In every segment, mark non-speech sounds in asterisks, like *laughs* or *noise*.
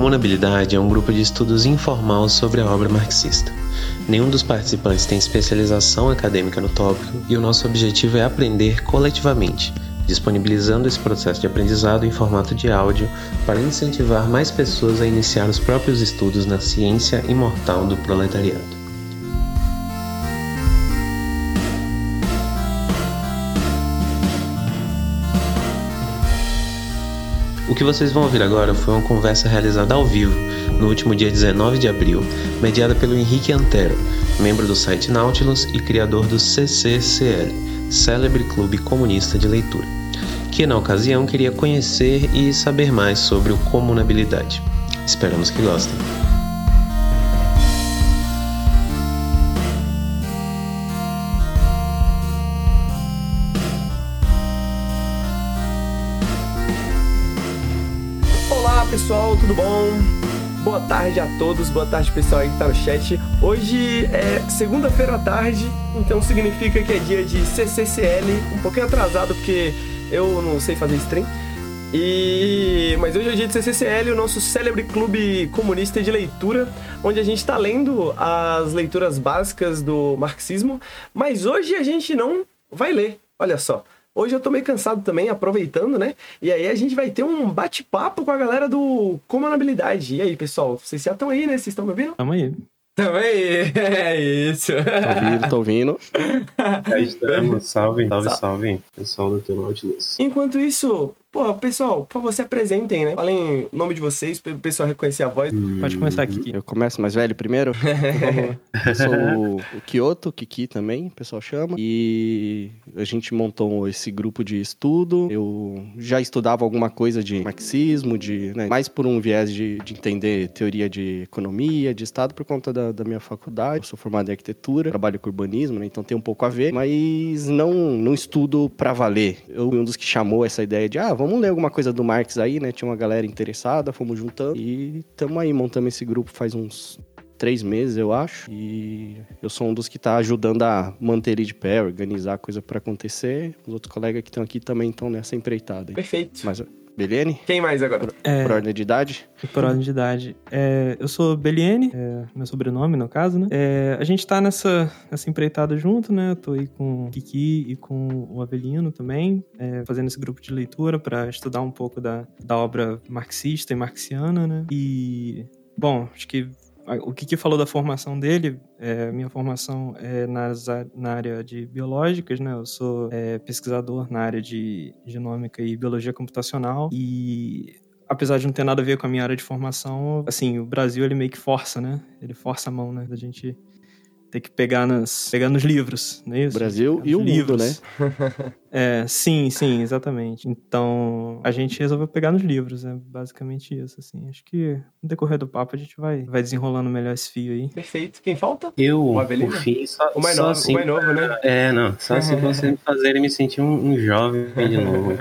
Comunabilidade é um grupo de estudos informal sobre a obra marxista. Nenhum dos participantes tem especialização acadêmica no tópico e o nosso objetivo é aprender coletivamente, disponibilizando esse processo de aprendizado em formato de áudio para incentivar mais pessoas a iniciar os próprios estudos na ciência imortal do proletariado. O que vocês vão ouvir agora foi uma conversa realizada ao vivo, no último dia 19 de abril, mediada pelo Henrique Antero, membro do site Nautilus e criador do CCCL, Célebre Clube Comunista de Leitura, que na ocasião queria conhecer e saber mais sobre o comunabilidade. Esperamos que gostem. Tudo bom? Boa tarde a todos, boa tarde pessoal aí que tá no chat. Hoje é segunda-feira à tarde, então significa que é dia de CCCL, um pouquinho atrasado porque eu não sei fazer stream. E mas hoje é dia de CCCL, o nosso célebre clube comunista de leitura, onde a gente está lendo as leituras básicas do marxismo, mas hoje a gente não vai ler. Olha só, Hoje eu tô meio cansado também, aproveitando, né? E aí a gente vai ter um bate-papo com a galera do Comunabilidade. E aí, pessoal, vocês já estão aí, né? Vocês estão me ouvindo? Tamo aí. Tamo aí, *laughs* é isso. Tô ouvindo, tô ouvindo. *laughs* Aí estamos, salve, salve, salve, pessoal do teu Nautilus. Enquanto isso, Pô, pessoal, por favor, se apresentem, né? Falem o nome de vocês, para o pessoal reconhecer a voz. Pode começar aqui. Eu começo mais velho primeiro. *laughs* eu sou o, o Kyoto, Kiki também, o pessoal chama. E a gente montou esse grupo de estudo. Eu já estudava alguma coisa de marxismo, de, né, mais por um viés de, de, entender teoria de economia, de Estado, por conta da, da minha faculdade. Eu sou formado em arquitetura, trabalho com urbanismo, né? Então tem um pouco a ver. Mas não, não estudo para valer. Eu fui um dos que chamou essa ideia de, ah, vamos ler alguma coisa do Marx aí, né? Tinha uma galera interessada, fomos juntando e estamos aí montando esse grupo faz uns três meses, eu acho. E eu sou um dos que está ajudando a manter ele de pé, organizar a coisa para acontecer. Os outros colegas que estão aqui também estão nessa empreitada. Perfeito. Mas Beliene? Quem mais agora? É, por ordem de idade? Por ordem de idade. É, eu sou Beliene, é, meu sobrenome, no caso, né? É, a gente tá nessa, nessa empreitada junto, né? Eu tô aí com o Kiki e com o Avelino também, é, fazendo esse grupo de leitura para estudar um pouco da, da obra marxista e marxiana, né? E, bom, acho que o que, que falou da formação dele, é, minha formação é nas, na área de biológicas, né? Eu sou é, pesquisador na área de genômica e biologia computacional e apesar de não ter nada a ver com a minha área de formação, assim, o Brasil ele meio que força, né? Ele força a mão, né? Da gente ter que pegar, nas, pegar nos livros, não é isso? Brasil e o livros. mundo, né? *laughs* é, sim, sim, exatamente. Então, a gente resolveu pegar nos livros, é basicamente isso, assim. Acho que no decorrer do papo a gente vai, vai desenrolando melhor esse fio aí. Perfeito. Quem falta? Eu, o fim, só, o mais só novo, assim, o mais novo, né? É, não, só assim pra você me fazer me sentir um, um jovem de novo. *laughs*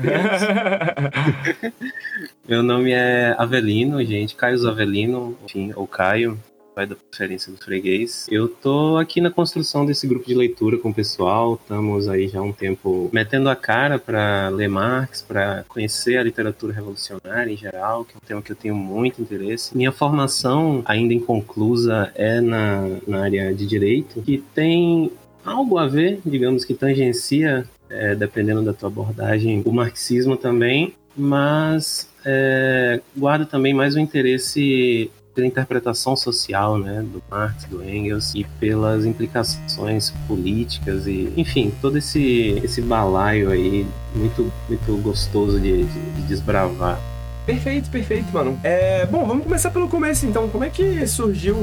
Meu nome é Avelino, gente, Caio Avelino, enfim, ou Caio, pai da preferência do freguês. Eu tô aqui na construção desse grupo de leitura com o pessoal, estamos aí já há um tempo metendo a cara para ler Marx, para conhecer a literatura revolucionária em geral, que é um tema que eu tenho muito interesse. Minha formação, ainda inconclusa, é na, na área de direito, que tem algo a ver, digamos que tangencia, é, dependendo da tua abordagem, o marxismo também, mas é, guarda também mais o interesse pela interpretação social né, do Marx, do Engels e pelas implicações políticas e, enfim, todo esse, esse balaio aí muito, muito gostoso de, de, de desbravar. Perfeito, perfeito, mano. É, bom, vamos começar pelo começo então. Como é que surgiu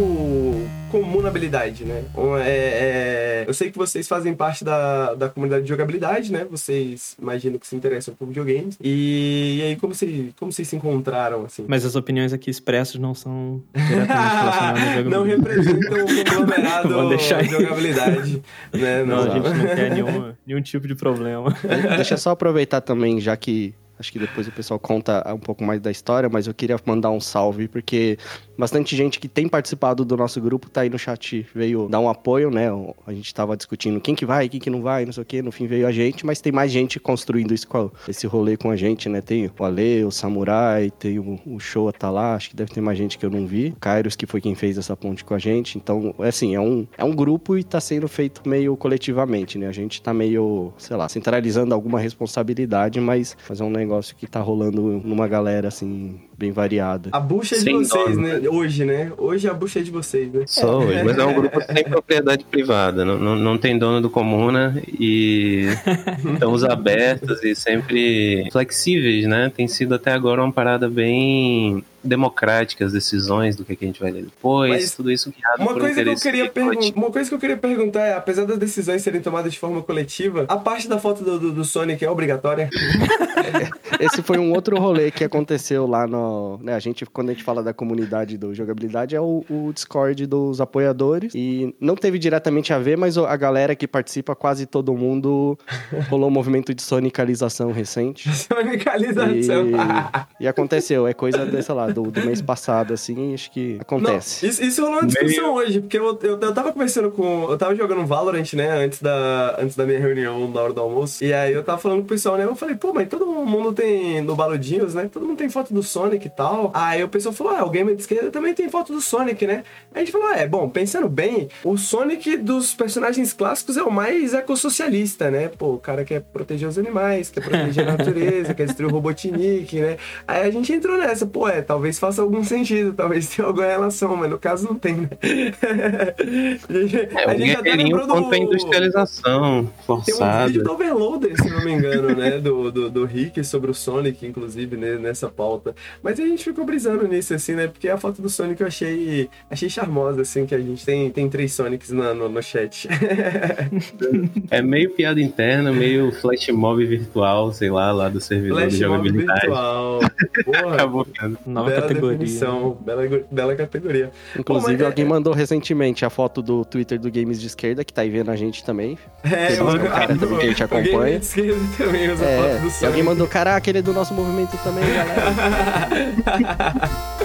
comunabilidade, né? É, é, eu sei que vocês fazem parte da, da comunidade de jogabilidade, né? Vocês imagino que se interessam por videogames. E, e aí, como, você, como vocês se encontraram, assim? Mas as opiniões aqui expressas não são diretamente relacionadas à jogabilidade. *laughs* Não representam o conglomerado *laughs* deixar de jogabilidade, né? Não, não, a gente não quer nenhum, nenhum tipo de problema. Deixa eu só aproveitar também, já que Acho que depois o pessoal conta um pouco mais da história, mas eu queria mandar um salve, porque bastante gente que tem participado do nosso grupo tá aí no chat, veio dar um apoio, né? A gente tava discutindo quem que vai, quem que não vai, não sei o que, no fim veio a gente, mas tem mais gente construindo isso, esse rolê com a gente, né? Tem o Ale, o Samurai, tem o, o Showa tá lá, acho que deve ter mais gente que eu não vi. O Kairos, que foi quem fez essa ponte com a gente. Então, é assim, é um, é um grupo e tá sendo feito meio coletivamente, né? A gente tá meio, sei lá, centralizando alguma responsabilidade, mas, é um negócio que tá rolando numa galera, assim, bem variada. A bucha é de Sem vocês, nome. né? Hoje, né? Hoje a bucha é de vocês, né? Só hoje, mas é um grupo sem propriedade privada, não, não, não tem dono do comuna e *laughs* estamos abertos e sempre flexíveis, né? Tem sido até agora uma parada bem democrática as decisões do que, a gente vai ler depois, Mas tudo isso guiado uma por coisa que eu queria Uma coisa que eu queria perguntar é, apesar das decisões serem tomadas de forma coletiva, a parte da foto do, do, do Sonic é obrigatória? *laughs* Esse foi um outro rolê que aconteceu lá no... Né, a gente, quando a gente fala da comunidade do jogabilidade, é o, o Discord dos apoiadores, e não teve diretamente a ver, mas a galera que participa, quase todo mundo, rolou um movimento de sonicalização recente. *laughs* Sonicalização. E, e aconteceu, é coisa, sei lá, do, do mês passado, assim, acho que acontece. Não, isso, isso rolou uma discussão Meio... hoje, porque eu, eu, eu tava conversando com. Eu tava jogando Valorant, né, antes da, antes da minha reunião na hora do almoço. E aí eu tava falando com o pessoal, né? Eu falei, pô, mas todo mundo tem no Baludinhos, né? Todo mundo tem foto do Sonic e tal. Aí o pessoal falou, ah, o gamer de esquerda também tem foto do Sonic, né? Aí a gente falou, é, bom, pensando bem, o Sonic dos personagens clássicos é o mais ecossocialista, né? Pô, o cara quer proteger os animais, quer proteger a *laughs* natureza, quer destruir o Robotnik, né? Aí a gente entrou nessa, pô, é, talvez talvez faça algum sentido, talvez tenha alguma relação, mas no caso não tem, né? *laughs* É, a gente até lembrou do... a industrialização forçada. Tem um vídeo do Overloader, se não me engano, né? Do, do, do Rick sobre o Sonic, inclusive, né? nessa pauta. Mas a gente ficou brisando nisso, assim, né? Porque a foto do Sonic eu achei, achei charmosa, assim, que a gente tem, tem três Sonics no, no, no chat. *laughs* é meio piada interna, meio flash mob virtual, sei lá, lá do servidor flash de jogabilidade. Virtual. *laughs* Porra. Acabou, cara. Nova categoria. definição, bela, bela categoria. Inclusive, Pô, alguém é... mandou recentemente a foto do Twitter do Games de Esquerda, que tá aí vendo a gente também. É, eu, um cara também *laughs* que a gente acompanha. de Esquerda também usa é, foto do E alguém mandou, caraca, ele é do nosso movimento também, galera. *laughs*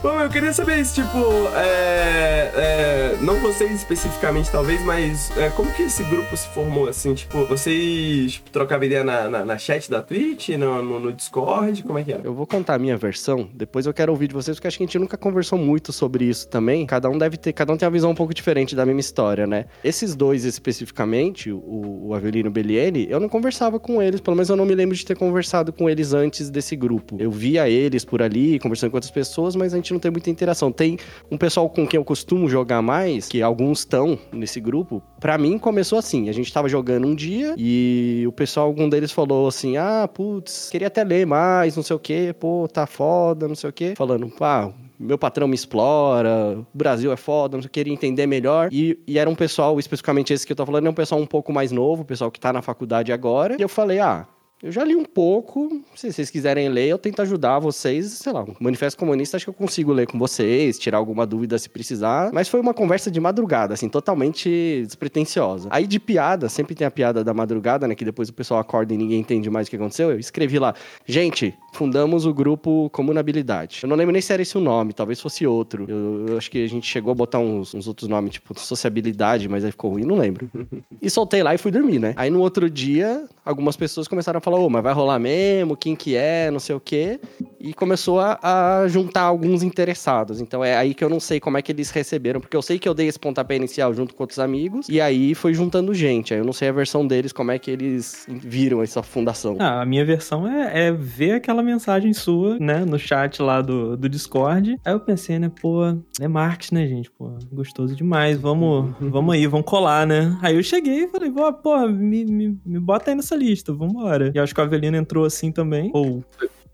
Bom, eu queria saber isso, tipo, é, é, não vocês especificamente, talvez, mas é, como que esse grupo se formou, assim, tipo, vocês tipo, trocavam ideia na, na, na, chat da Twitch, no, no, no, Discord, como é que era? Eu vou contar a minha versão, depois eu quero ouvir de vocês, porque acho que a gente nunca conversou muito sobre isso também, cada um deve ter, cada um tem uma visão um pouco diferente da mesma história, né? Esses dois especificamente, o, o Avelino Belliene, eu não conversava com eles, pelo menos eu não me lembro de ter conversado com eles antes desse grupo. Eu via eles por ali, conversando com outras pessoas, mas a gente gente não tem muita interação. Tem um pessoal com quem eu costumo jogar mais, que alguns estão nesse grupo. Para mim, começou assim. A gente tava jogando um dia e o pessoal, algum deles falou assim: ah, putz, queria até ler mais, não sei o quê, pô, tá foda, não sei o quê. Falando, ah, meu patrão me explora, o Brasil é foda, não queria entender melhor. E, e, era um pessoal, especificamente esse que eu tô falando, é um pessoal um pouco mais novo, pessoal que tá na faculdade agora. E eu falei, ah, eu já li um pouco. Se vocês quiserem ler, eu tento ajudar vocês. Sei lá, o Manifesto Comunista acho que eu consigo ler com vocês, tirar alguma dúvida se precisar. Mas foi uma conversa de madrugada, assim, totalmente despretensiosa. Aí de piada, sempre tem a piada da madrugada, né? Que depois o pessoal acorda e ninguém entende mais o que aconteceu. Eu escrevi lá, gente, fundamos o grupo Comunabilidade. Eu não lembro nem se era esse o nome, talvez fosse outro. Eu, eu acho que a gente chegou a botar uns, uns, outros nomes, tipo Sociabilidade, mas aí ficou ruim, não lembro. *laughs* e soltei lá e fui dormir, né? Aí no outro dia, algumas pessoas começaram a falou, oh, mas vai rolar mesmo? Quem que é? Não sei o quê. E começou a, a, juntar alguns interessados. Então é aí que eu não sei como é que eles receberam, porque eu sei que eu dei esse pontapé inicial junto com outros amigos, e aí foi juntando gente. Aí eu não sei a versão deles, como é que eles viram essa fundação. Ah, a minha versão é, é ver aquela mensagem sua, né, no chat lá do, do Discord. Aí eu pensei, né, pô, é marketing, né, gente? Pô, gostoso demais. Vamos, vamos aí, vamos colar, né? Aí eu cheguei e falei, pô, me, me, me bota aí nessa lista, vambora. E acho que o Avelino entrou assim também. Ou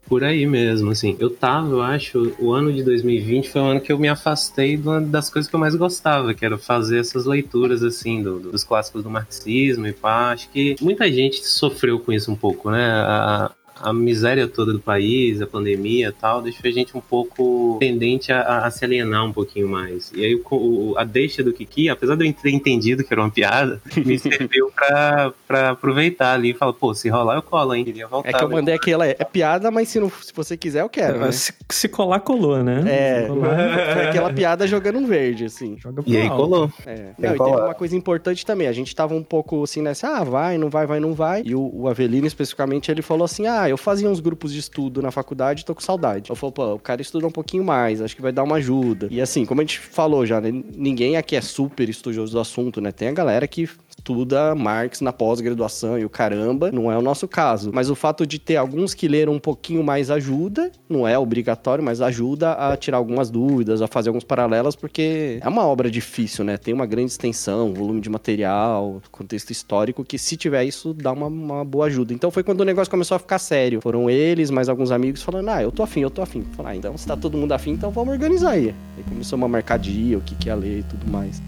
por aí mesmo, assim. Eu tava, eu acho, o ano de 2020 foi o ano que eu me afastei de uma das coisas que eu mais gostava, que era fazer essas leituras, assim, do, dos clássicos do marxismo e pá. Acho que muita gente sofreu com isso um pouco, né? A, a miséria toda do país, a pandemia e tal, deixou a gente um pouco tendente a, a se alienar um pouquinho mais. E aí o, a deixa do Kiki, apesar de eu ter entendido que era uma piada, me serviu pra, pra aproveitar ali e falar, pô, se rolar eu colo, hein? Queria voltar. É que eu mandei aquela, é piada, mas se, não, se você quiser eu quero. Né? Se, se, colar, colou, né? É, *laughs* foi aquela piada jogando um verde, assim. e aí colou. É. Não, e teve uma coisa importante também, a gente tava um pouco assim nessa, ah, vai, não vai, vai, não vai. E o, o Avelino, especificamente, ele falou assim, ah, eu fazia uns grupos de estudo na faculdade, tô com saudade. Eu falei, pô, o cara estuda um pouquinho mais, acho que vai dar uma ajuda. E assim, como a gente falou já, né, ninguém aqui é super estudioso do assunto, né? Tem a galera que estuda Marx na pós-graduação e o caramba, não é o nosso caso. Mas o fato de ter alguns que leram um pouquinho mais ajuda, não é obrigatório, mas ajuda a tirar algumas dúvidas, a fazer alguns paralelos, porque é uma obra difícil, né? Tem uma grande extensão, volume de material, contexto histórico, que se tiver isso, dá uma, uma boa ajuda. Então foi quando o negócio começou a ficar sério. Foram eles, mais alguns amigos, falando, ah, eu tô afim, eu tô afim. Falaram, ah, então se tá todo mundo afim, então vamos organizar aí. Aí começou uma mercadia, o que que ia ler e tudo mais.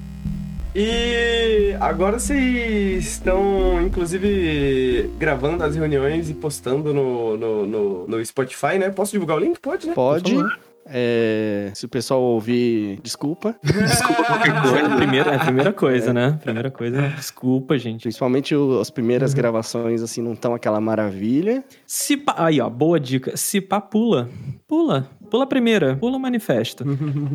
E agora vocês estão, inclusive, gravando as reuniões e postando no, no, no, no Spotify, né? Posso divulgar o link? Pode, né? Pode. É, se o pessoal ouvir, desculpa. *laughs* desculpa qualquer coisa. A primeira, a primeira coisa, é. né? Primeira coisa, desculpa, gente. Principalmente o, as primeiras uhum. gravações, assim, não estão aquela maravilha. Se pa... Aí, ó, boa dica. Se pá, pula. Pula. Pula a primeira, pula o manifesto.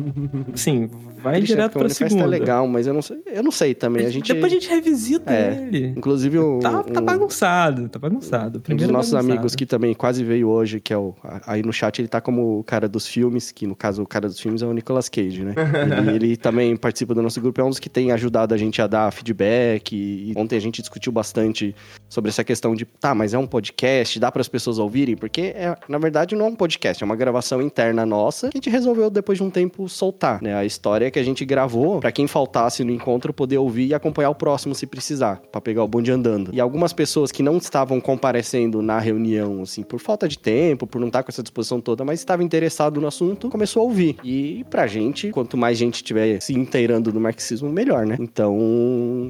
*laughs* Sim, vai Triste, direto pra segunda. O manifesto é legal, mas eu não sei, eu não sei também. A gente... Depois a gente revisita é, ele. Inclusive o... Tá, tá bagunçado, tá bagunçado. Primeiro um dos nossos bagunçado. amigos que também quase veio hoje, que é o... Aí no chat ele tá como o cara dos filmes, que no caso o cara dos filmes é o Nicolas Cage, né? *laughs* ele, ele também participa do nosso grupo, é um dos que tem ajudado a gente a dar feedback. E ontem a gente discutiu bastante sobre essa questão de, tá, mas é um podcast, dá para as pessoas ouvirem? Porque, é, na verdade, não é um podcast, é uma gravação interna interna nossa, que a gente resolveu depois de um tempo soltar, né? A história que a gente gravou para quem faltasse no encontro poder ouvir e acompanhar o próximo se precisar, para pegar o bonde andando. E algumas pessoas que não estavam comparecendo na reunião, assim, por falta de tempo, por não estar com essa disposição toda, mas estava interessado no assunto, começou a ouvir. E pra gente, quanto mais gente estiver se inteirando do marxismo, melhor, né? Então,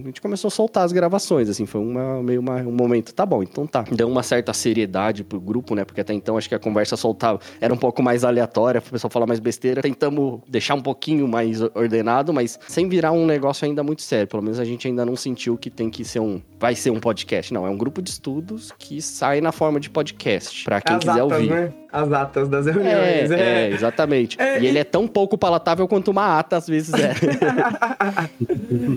a gente começou a soltar as gravações, assim, foi uma, meio uma, um momento, tá bom, então tá. Deu uma certa seriedade pro grupo, né? Porque até então acho que a conversa soltava, era um pouco mais aleatória aleatória, o pessoal falar mais besteira. Tentamos deixar um pouquinho mais ordenado, mas sem virar um negócio ainda muito sério. Pelo menos a gente ainda não sentiu que tem que ser um. Vai ser um podcast. Não, é um grupo de estudos que sai na forma de podcast. Pra quem As quiser atas, ouvir. Né? As atas das reuniões. É, é. é exatamente. É, e ele é tão pouco palatável quanto uma ata, às vezes é.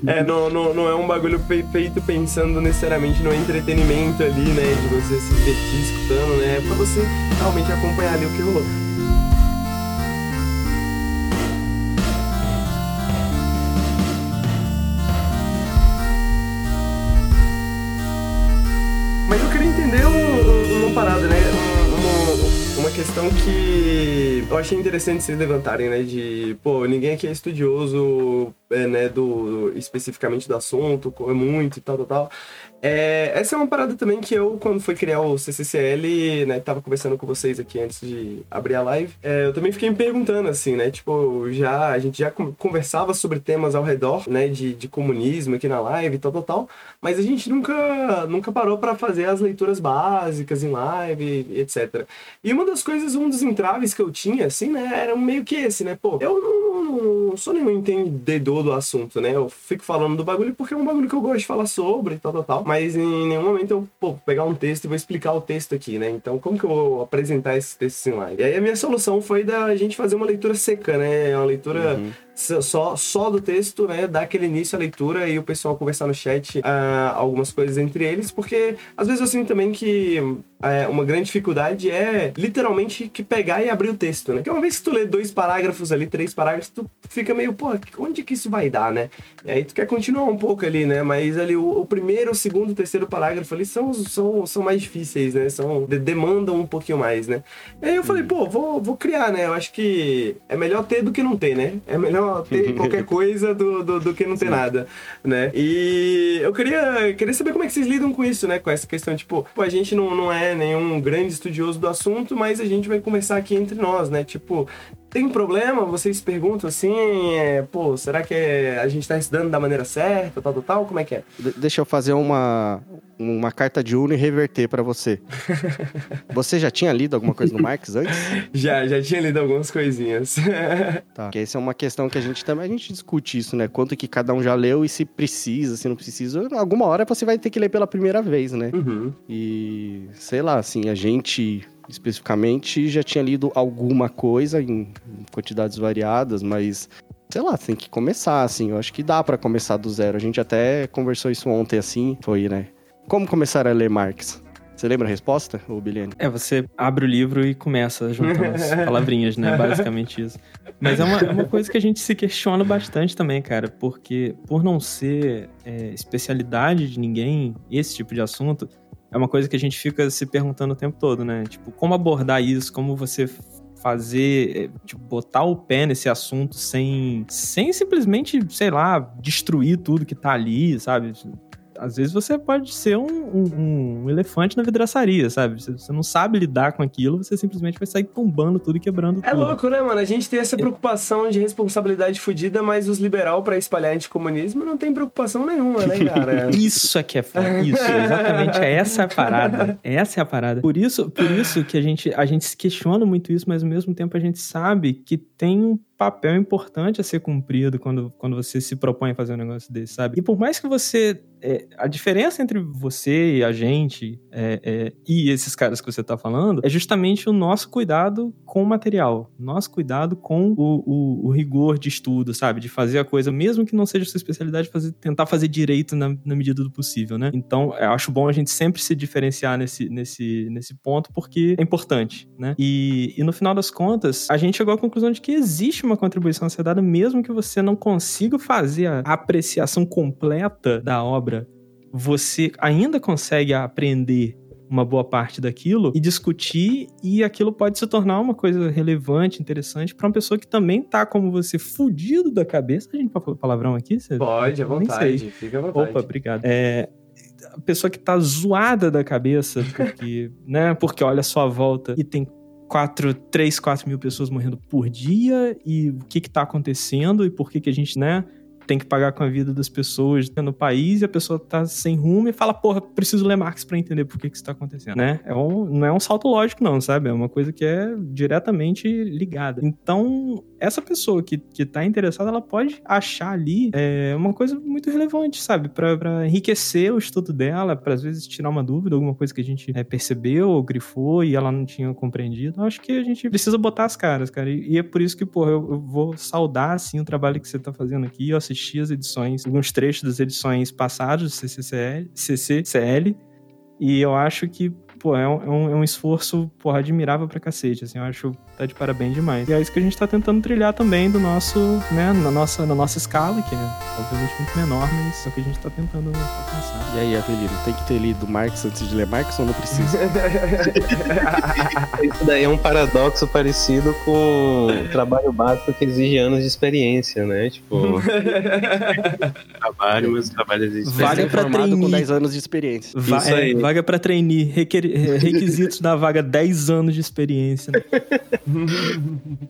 *laughs* é, não, não, não é um bagulho feito pensando necessariamente no entretenimento ali, né? De você se divertir escutando, né? É pra você realmente acompanhar ali o que rolou. Questão que eu achei interessante vocês levantarem, né? De, pô, ninguém aqui é estudioso, é, né, do, especificamente do assunto, é muito e tal, tal, tal. É, essa é uma parada também que eu, quando fui criar o CCCL, né, tava conversando com vocês aqui antes de abrir a live, é, eu também fiquei me perguntando, assim, né, tipo, já, a gente já conversava sobre temas ao redor, né, de, de comunismo aqui na live e tal, tal, tal, mas a gente nunca, nunca parou para fazer as leituras básicas em live, etc. E uma das coisas, um dos entraves que eu tinha, assim, né, era meio que esse, né, pô, eu não, não sou nenhum entendedor do assunto, né, eu fico falando do bagulho porque é um bagulho que eu gosto de falar sobre e tal, tal, tal, mas mas em nenhum momento eu vou pegar um texto e vou explicar o texto aqui, né? Então, como que eu vou apresentar esses textos em live? E aí a minha solução foi da gente fazer uma leitura seca, né? Uma leitura uhum só, só do texto, né, dar aquele início à leitura e o pessoal conversar no chat uh, algumas coisas entre eles, porque às vezes eu sinto também que uh, uma grande dificuldade é literalmente que pegar e abrir o texto, né? Porque uma vez que tu lê dois parágrafos ali, três parágrafos, tu fica meio, pô, onde que isso vai dar, né? E aí tu quer continuar um pouco ali, né? Mas ali o, o primeiro, o segundo, o terceiro parágrafo ali são, são, são mais difíceis, né? São, de, demandam um pouquinho mais, né? E aí eu falei, pô, vou, vou criar, né? Eu acho que é melhor ter do que não ter, né? É melhor ter *laughs* qualquer coisa do, do, do, que não ter nada, né? E eu queria, queria saber como é que vocês lidam com isso, né? Com essa questão, tipo, pô, a gente não, não é nenhum grande estudioso do assunto, mas a gente vai conversar aqui entre nós, né? Tipo, tem problema? Vocês perguntam assim, é, pô, será que a gente tá estudando da maneira certa, tal, tal, tal? Como é que é? De- deixa eu fazer uma, uma carta de Uno e reverter pra você. *laughs* você já tinha lido alguma coisa no Marx antes? *laughs* Já, já tinha lido algumas coisinhas. *laughs* Tá. Porque essa é uma questão que a gente também a gente discute isso, né? Quanto que cada um já leu e se precisa, se não precisa. Alguma hora você vai ter que ler pela primeira vez, né? uhum. E sei lá, assim, a gente especificamente já tinha lido alguma coisa em quantidades variadas, mas sei lá, tem que começar, assim. Eu acho que dá pra começar do zero. A gente até conversou isso ontem, assim. Foi, né? Como começar a ler Marx? Você lembra a resposta, ô Biliane? É, você abre o livro e começa juntando as *laughs* palavrinhas, né? Basicamente isso. Mas é uma, é uma coisa que a gente se questiona bastante também, cara, porque por não ser é, especialidade de ninguém, esse tipo de assunto, é uma coisa que a gente fica se perguntando o tempo todo, né? Tipo, como abordar isso, como você fazer, é, tipo, botar o pé nesse assunto sem, sem simplesmente, sei lá, destruir tudo que tá ali, sabe? Às vezes você pode ser um, um- um elefante na vidraçaria, sabe? Você, você não sabe lidar com aquilo, você simplesmente vai sair tombando tudo e quebrando É tudo. louco, né, mano? A gente tem essa preocupação de responsabilidade fodida, mas os liberal pra espalhar anticomunismo não tem preocupação nenhuma, né, cara? *laughs* Isso é que é foda. Isso, exatamente. É essa a parada. Essa é a parada. Por isso, por isso que a gente, a gente se questiona muito isso, mas ao mesmo tempo a gente sabe que tem um papel importante a ser cumprido quando, quando você se propõe a fazer um negócio desse, sabe? E por mais que você. É, a diferença entre você e a gente é, é, e esses caras que você tá falando é justamente o nosso cuidado com o material, nosso cuidado com o, o- o rigor de estudo, sabe? De fazer a coisa, mesmo que não seja sua especialidade, fazer, tentar fazer direito na, na medida do possível, né? Então, eu acho bom a gente sempre se diferenciar nesse, nesse, nesse ponto, porque é importante, né? E, e no final das contas, a gente chegou à conclusão de que existe uma contribuição a ser dada, mesmo que você não consiga fazer a apreciação completa da obra, você ainda consegue aprender uma boa parte daquilo e discutir e aquilo pode se tornar uma coisa relevante, interessante para uma pessoa que também tá como você fudido da cabeça. A gente pode falar palavrão aqui? Você- Pode, à vontade. Fica à vontade. Opa, obrigado. É, a pessoa que tá zoada da cabeça, porque, *laughs* né? Porque olha a sua volta e tem 4, 3, 4 mil pessoas morrendo por dia e o que que tá acontecendo e por que que a gente, né? Tem que pagar com a vida das pessoas no país e a pessoa tá sem rumo e fala, porra, preciso ler Marx pra entender por que que isso tá acontecendo, né? É um, não é um salto lógico não, sabe? É uma coisa que é diretamente ligada. Então, essa pessoa que, que tá interessada, ela pode achar ali é, uma coisa muito relevante, sabe? Pra enriquecer o estudo dela, pra às vezes tirar uma dúvida, alguma coisa que a gente é, percebeu ou grifou e ela não tinha compreendido. Eu acho que a gente precisa botar as caras, cara. E, e é por isso que, pô, eu, eu vou saudar, assim, o trabalho que você tá fazendo aqui. Eu as edições, alguns trechos das edições passadas do CCCL, CCCL e eu acho que, pô, é um, é um, é um esforço, porra, admirável pra cacete, assim, eu acho que tá de parabéns demais. E é isso que a gente tá tentando trilhar também do nosso, né, na nossa, na nossa escala, que é obviamente muito menor, mas é o que a gente tá tentando alcançar. E aí, Avelino, tem que ter lido Marx antes de ler Marx ou não precisa? *laughs* Isso daí é um paradoxo parecido com o trabalho básico que exige anos de experiência, né? Tipo, *laughs* trabalho, mas trabalho exige Vaga experiência. pra formado com trainee. 10 anos de experiência. Va- Isso é, aí. vaga pra trainee, requer- é, *laughs* requisitos da vaga 10 anos de experiência. né? *laughs*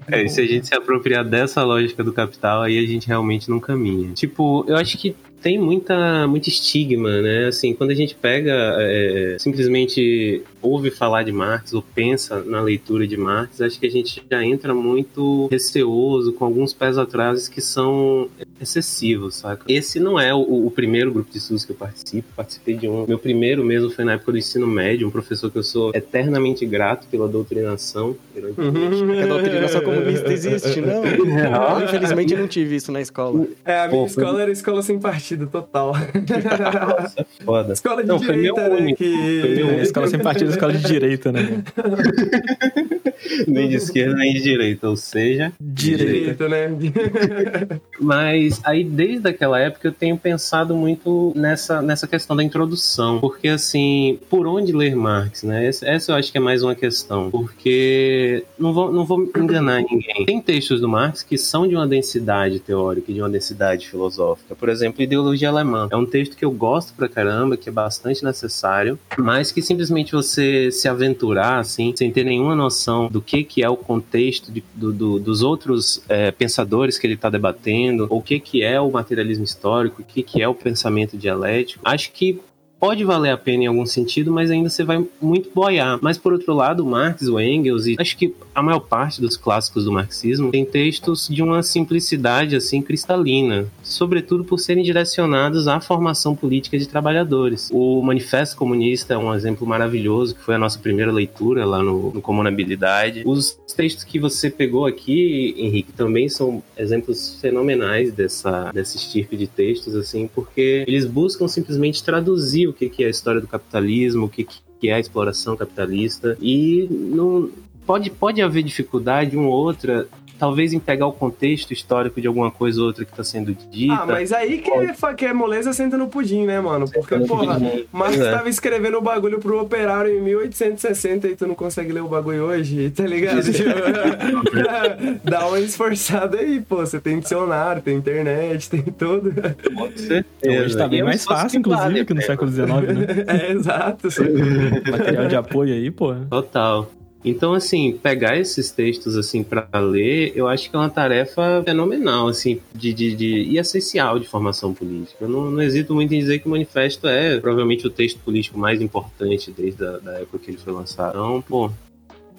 É, e se a gente se apropriar dessa lógica do capital, aí a gente realmente não caminha. Tipo, eu acho que tem muita, muito estigma, né? Assim, quando a gente pega, é, simplesmente ouve falar de Marx ou pensa na leitura de Marx, acho que a gente já entra muito receoso, com alguns pés atrás que são excessivos, saca? Esse não é o, o primeiro grupo de estudos que eu participo, participei de um. Meu primeiro mesmo foi na época do ensino médio, um professor que eu sou eternamente grato pela doutrinação. ironicamente. Porque a doutrinação comunista existe, não? *laughs* Eu, infelizmente não tive isso na escola. É, a minha Pô, foi- escola era escola sem partido, total. Nossa, é foda. *laughs* escola de Não, foi meu direita, né? único, Que... foi meu É, escola sem partido, escola de direita, né? *laughs* nem de esquerda nem de direita, ou seja. Direita. Direita, né? *laughs* *laughs* Mas aí desde aquela época eu tenho pensado muito nessa, nessa questão da introdução, porque assim, por onde ler Marx, né? Essa, eu acho que é mais uma questão, porque não vou, não vou enganar ninguém. Tem textos do Marx que são de uma densidade teórica e de uma densidade filosófica. Por exemplo, Ideologia Alemã. É um texto que eu gosto pra caramba, que é bastante necessário, mas que simplesmente você se aventurar assim, sem ter nenhuma noção do que, que é o contexto de, do, do, dos outros é, pensadores que ele está debatendo, o que, que é o materialismo histórico, o que, que é o pensamento dialético. Acho que pode valer a pena em algum sentido, mas ainda você vai muito boiar. Mas por outro lado, Marx, o Engels e acho que a maior parte dos clássicos do marxismo tem textos de uma simplicidade assim cristalina, sobretudo por serem direcionados à formação política de trabalhadores. O Manifesto Comunista é um exemplo maravilhoso, que foi a nossa primeira leitura lá no, no Comunabilidade. Os textos que você pegou aqui, Henrique, também são exemplos fenomenais dessa, desse estirpe de textos, assim, porque eles buscam simplesmente traduzir o que é a história do capitalismo, o que é a exploração capitalista, e não, pode, pode haver dificuldade, uma ou outra, talvez em pegar o contexto histórico de alguma coisa ou outra que está sendo dita. Ah, mas aí que é, que é moleza senta no pudim, né, mano? Porque, porra, Marx é. tava escrevendo o bagulho pro operário em 1860 e tu não consegue ler o bagulho hoje, tá ligado? *laughs* *laughs* Dá uma esforçada aí, pô. Você tem dicionário, tem internet, tem tudo. Pode ser. Hoje tá bem mais fácil, inclusive, que no século XIX, né? *laughs* É, exato. Material de apoio aí, pô. Total. Então, assim, pegar esses textos assim para ler, eu acho que é uma tarefa fenomenal, assim, de, de, de e essencial de formação política. Eu não, não hesito muito em dizer que o manifesto é provavelmente o texto político mais importante desde a da época que ele foi lançado. Então, pô,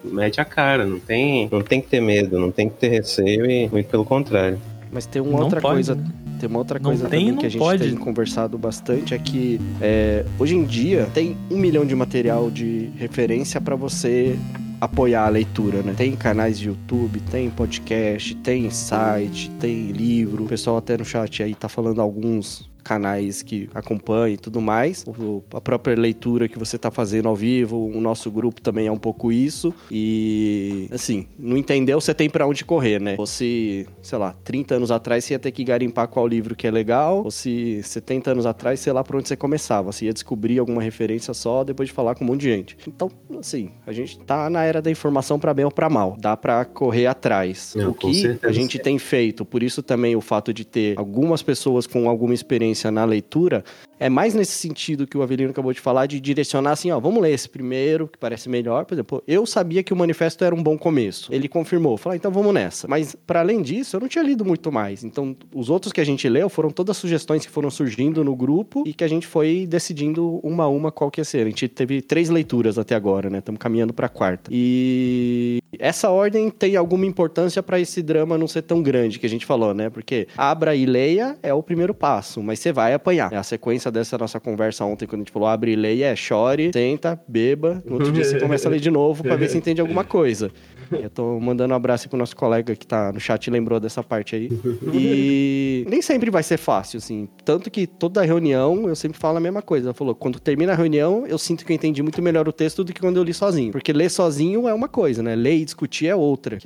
mete a cara, não tem, não tem que ter medo, não tem que ter receio e muito pelo contrário. Mas tem uma não outra pode, coisa. Né? Tem uma outra coisa tem, também que a gente pode. tem conversado bastante é que é, hoje em dia tem um milhão de material de referência para você apoiar a leitura, né? Tem canais de YouTube, tem podcast, tem site, tem livro. O pessoal até no chat aí tá falando alguns canais que acompanham e tudo mais. O, a própria leitura que você está fazendo ao vivo, o nosso grupo também é um pouco isso. E, assim, não entendeu, você tem para onde correr, né? Você, sei lá, 30 anos atrás você ia ter que garimpar qual livro que é legal, ou se 70 anos atrás, sei lá por onde você começava. Você ia descobrir alguma referência só depois de falar com um monte de gente. Então, assim, a gente tá na era da informação para bem ou para mal. Dá para correr atrás. Não, o que a gente tem feito, por isso também o fato de ter algumas pessoas com alguma experiência na leitura é mais nesse sentido que o Avelino acabou de falar, de direcionar assim, ó, vamos ler esse primeiro, que parece melhor. Por exemplo, eu sabia que o manifesto era um bom começo. Ele confirmou, falou, ah, então vamos nessa. Mas, para além disso, eu não tinha lido muito mais. Então, os outros que a gente leu foram todas sugestões que foram surgindo no grupo e que a gente foi decidindo uma a uma qual que ia ser. A gente teve três leituras até agora, né? Estamos caminhando para a quarta. E essa ordem tem alguma importância para esse drama não ser tão grande que a gente falou, né? Porque abra e leia é o primeiro passo, mas você vai apanhar. É a sequência dessa nossa conversa ontem, quando a gente falou abre e leia, é chore, tenta, beba, no outro dia você começa a ler de novo para ver se entende alguma coisa. Eu tô mandando um abraço pro nosso colega que tá no chat e lembrou dessa parte aí. E nem sempre vai ser fácil, assim. Tanto que toda reunião eu sempre falo a mesma coisa. Ela falou: quando termina a reunião, eu sinto que eu entendi muito melhor o texto do que quando eu li sozinho. Porque ler sozinho é uma coisa, né? Ler e discutir é outra.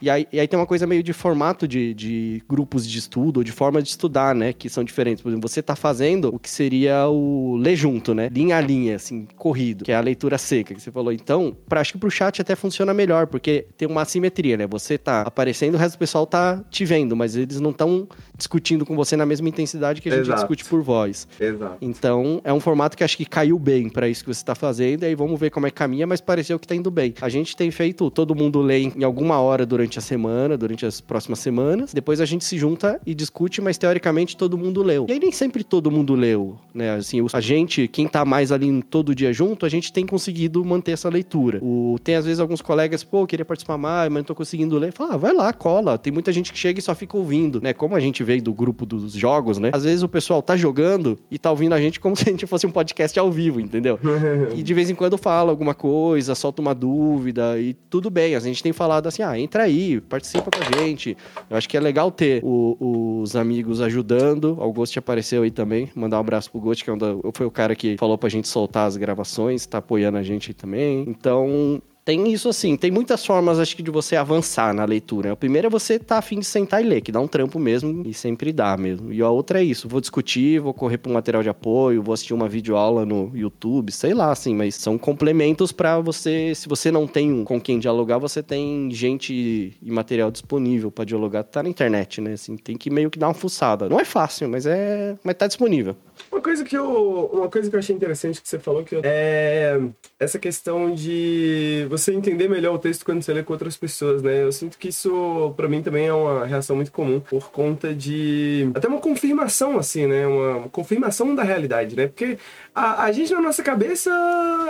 E, aí, e aí tem uma coisa meio de formato de, de grupos de estudo, ou de forma de estudar, né? Que são diferentes. Por exemplo, você tá fazendo o que seria o ler junto, né? Linha a linha, assim, corrido, que é a leitura seca que você falou. Então, pra, acho que pro chat até funciona melhor, porque tem uma assimetria, né? Você tá aparecendo, o resto do pessoal tá te vendo, mas eles não estão discutindo com você na mesma intensidade que a gente Exato. discute por voz. Exato. Então, é um formato que acho que caiu bem para isso que você tá fazendo, e aí vamos ver como é que caminha, mas pareceu que tá indo bem. A gente tem feito, todo mundo lê em alguma hora durante a semana, durante as próximas semanas, depois a gente se junta e discute, mas teoricamente todo mundo leu. E aí nem sempre todo mundo leu, né? Assim, a gente, quem tá mais ali todo dia junto, a gente tem conseguido manter essa leitura. O, tem às vezes alguns colegas, pô, queria participar mais, mas não tô conseguindo ler. Fala, ah, vai lá, cola. Tem muita gente que chega e só fica ouvindo, né? Como a gente veio do grupo dos jogos, né? Às vezes o pessoal tá jogando e tá ouvindo a gente como *laughs* se a gente fosse um podcast ao vivo, entendeu? *laughs* e de vez em quando fala alguma coisa, solta uma dúvida e tudo bem. A gente tem falado assim, ah, entra aí, participa com a gente. Eu acho que é legal ter o, os amigos ajudando. O Ghost apareceu aí também. Mandar um abraço pro Ghost, que é um da, foi o cara que falou pra gente soltar as gravações, tá apoiando a gente também. Então, tem isso assim, tem muitas formas, acho que, de você avançar na leitura. A primeira é você estar tá afim de sentar e ler, que dá um trampo mesmo e sempre dá mesmo. E a outra é isso, vou discutir, vou correr para um material de apoio, vou assistir uma videoaula no YouTube, sei lá, assim, mas são complementos para você, se você não tem um com quem dialogar, você tem gente e material disponível para dialogar, tá na internet, né? Assim, tem que meio que dar uma fuçada. Não é fácil, mas é, mas tá disponível. Uma coisa que eu, uma coisa que eu achei interessante que você falou que é essa questão de você entender melhor o texto quando você lê com outras pessoas, né? Eu sinto que isso para mim também é uma reação muito comum por conta de até uma confirmação assim, né? Uma, uma confirmação da realidade, né? Porque a, a, gente na nossa cabeça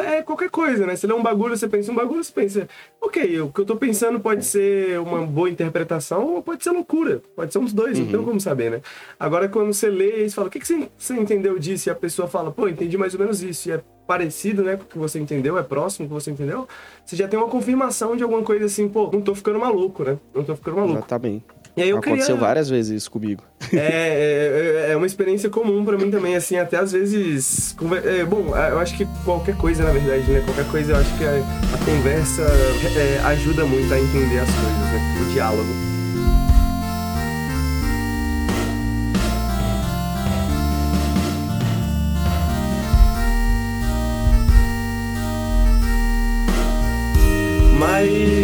é qualquer coisa, né? Você lê um bagulho, você pensa um bagulho, você pensa, ok, o que eu tô pensando pode ser uma boa interpretação ou pode ser loucura. Pode ser uns dois, uhum. não tem como saber, né? Agora, quando você lê e fala, o que, que você, você entendeu disso? E a pessoa fala, pô, entendi mais ou menos isso. E é parecido, né, com o que você entendeu, é próximo que você entendeu, você já tem uma confirmação de alguma coisa assim, pô, não tô ficando maluco, né? Não tô ficando maluco. Exatamente. E aí eu Aconteceu queria... várias vezes isso comigo. É, é, é uma experiência comum para mim também, assim, até às vezes. É, bom, eu acho que qualquer coisa, na verdade, né? Qualquer coisa, eu acho que a, a conversa é, ajuda muito a entender as coisas, né? O diálogo. Mas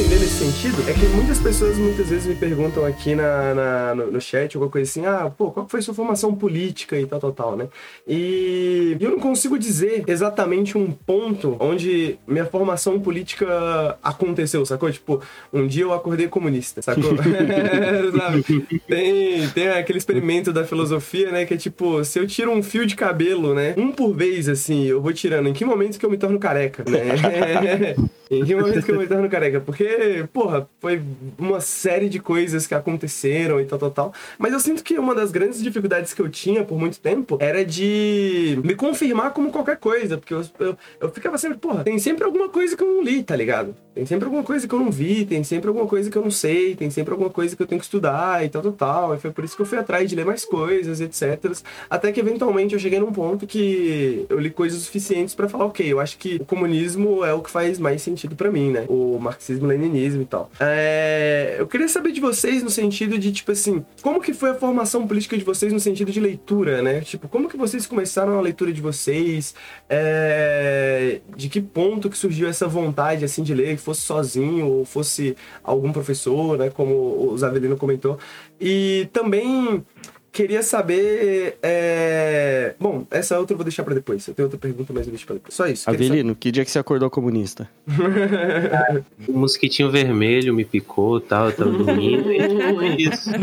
entender nesse sentido é que muitas pessoas muitas vezes me perguntam aqui na, na no, no, chat alguma coisa assim, ah, pô, qual foi sua formação política e tal, tal, tal, né? E eu não consigo dizer exatamente um ponto onde minha formação política aconteceu, sacou? Tipo, um dia eu acordei comunista, sacou? *laughs* *laughs* tem, tem aquele experimento da filosofia, né, que é tipo, se eu tiro um fio de cabelo, né, um por vez, assim, eu vou tirando, em que momento que eu me torno careca, né? *laughs* em que momento que eu me torno careca? Porque, porra, foi uma série de coisas que aconteceram e tal, tal, tal. Mas eu sinto que uma das grandes dificuldades que eu tinha por muito tempo era de me confirmar como qualquer coisa. Porque eu, eu, eu ficava sempre, porra, tem sempre alguma coisa que eu não li, tá ligado? Tem sempre alguma coisa que eu não vi, tem sempre alguma coisa que eu não sei, tem sempre alguma coisa que eu tenho que estudar e tal, tal, tal. E foi por isso que eu fui atrás de ler mais coisas, etc. Até que eventualmente eu cheguei num ponto que eu li coisas suficientes para falar, ok, eu acho que o comunismo é o que faz mais sentido para mim, né? O marxismo-leninismo e tal. É... Eu queria saber de vocês no sentido de, tipo assim, como que foi a formação política de vocês no sentido de leitura, né? Tipo, como que vocês começaram a leitura de vocês? É... De que ponto que surgiu essa vontade, assim, de ler? Que fosse sozinho ou fosse algum professor, né? Como o Zavelino comentou. E também queria saber. É... Bom, essa outra eu vou deixar pra depois. Eu tenho outra pergunta, mas eu deixo pra depois. Só isso. Avelino, que dia que você acordou comunista? *laughs* o mosquitinho vermelho me picou e tal, eu tava dormindo e foi isso. *laughs*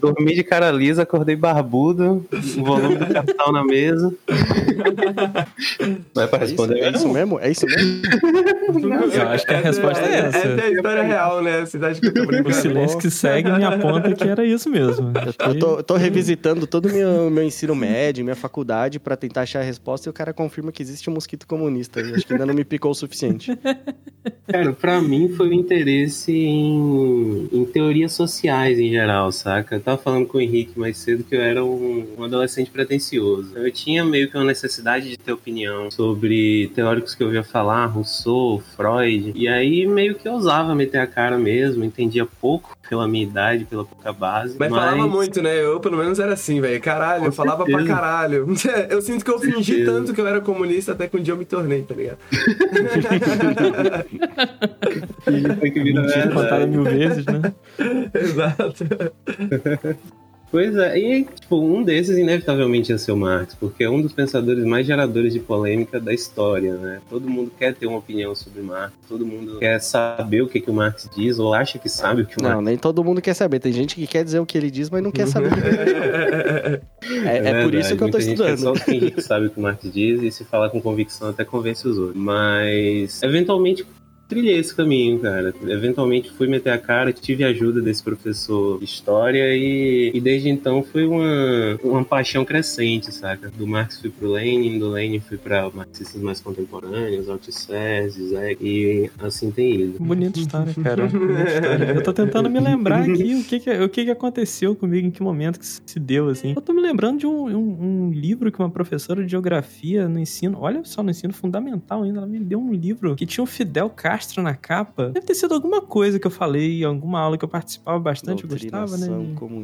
Dormi de cara lisa, acordei barbudo, o volume do capital na mesa. Não é pra responder é isso, é isso mesmo? É isso mesmo? eu acho que a resposta é, é essa. Essa é a história real, né? A cidade que eu tô brincando. O silêncio que segue me aponta que era isso mesmo. Eu tô, eu tô revisitando todo o meu, meu ensino médio, minha faculdade, para tentar achar a resposta e o cara confirma que existe um mosquito comunista. Eu acho que ainda não me picou o suficiente. *laughs* Cara, pra mim foi o interesse em, em teorias sociais em geral, saca? Eu tava falando com o Henrique mais cedo que eu era um, um adolescente pretencioso. Eu tinha meio que uma necessidade de ter opinião sobre teóricos que eu ouvia falar, Rousseau, Freud, e aí meio que eu ousava meter a cara mesmo, entendia pouco pela minha idade, pela pouca base. Mas, mas... falava muito, né? Eu, pelo menos, era assim, velho. Caralho, Com eu falava certeza. pra caralho. *laughs* *laughs* Eu sinto que eu fingi tanto que eu era comunista até que um dia eu me tornei, tá ligado? *laughs* foi que vira contada mil vezes, né? Exato. Pois é, e tipo, um desses inevitavelmente ia ser o Marx, porque é um dos pensadores mais geradores de polêmica da história, né? Todo mundo quer ter uma opinião sobre Marx, todo mundo quer saber o que, que o Marx diz, ou acha que sabe o que o Marx Não, nem todo mundo quer saber. Tem gente que quer dizer o que ele diz, mas não quer saber. é, *laughs* é, é por isso que eu tô estudando. Só tem gente que sabe o que o Marx diz e se falar com convicção até convence os outros. Mas, eventualmente, trilhei esse caminho, cara. Eventualmente fui meter a cara, tive a ajuda desse professor de história e, e desde então foi uma, uma paixão crescente, saca? Do Marx fui pro Lenin, do Lenin fui para marxistas mais contemporâneos, Althusser, Zizek e assim tem ido. Bonita história, cara. *laughs* Bonita história. Eu tô tentando me lembrar aqui o que que, o que que aconteceu comigo, em que momento que se deu, assim. Eu tô me lembrando de um, um, um livro que uma professora de geografia no ensino, olha só, no ensino fundamental ainda, ela me deu um livro que tinha o Fidel Castro Castro na capa. Deve ter sido alguma coisa que eu falei, alguma aula que eu participava bastante, eu gostava, né?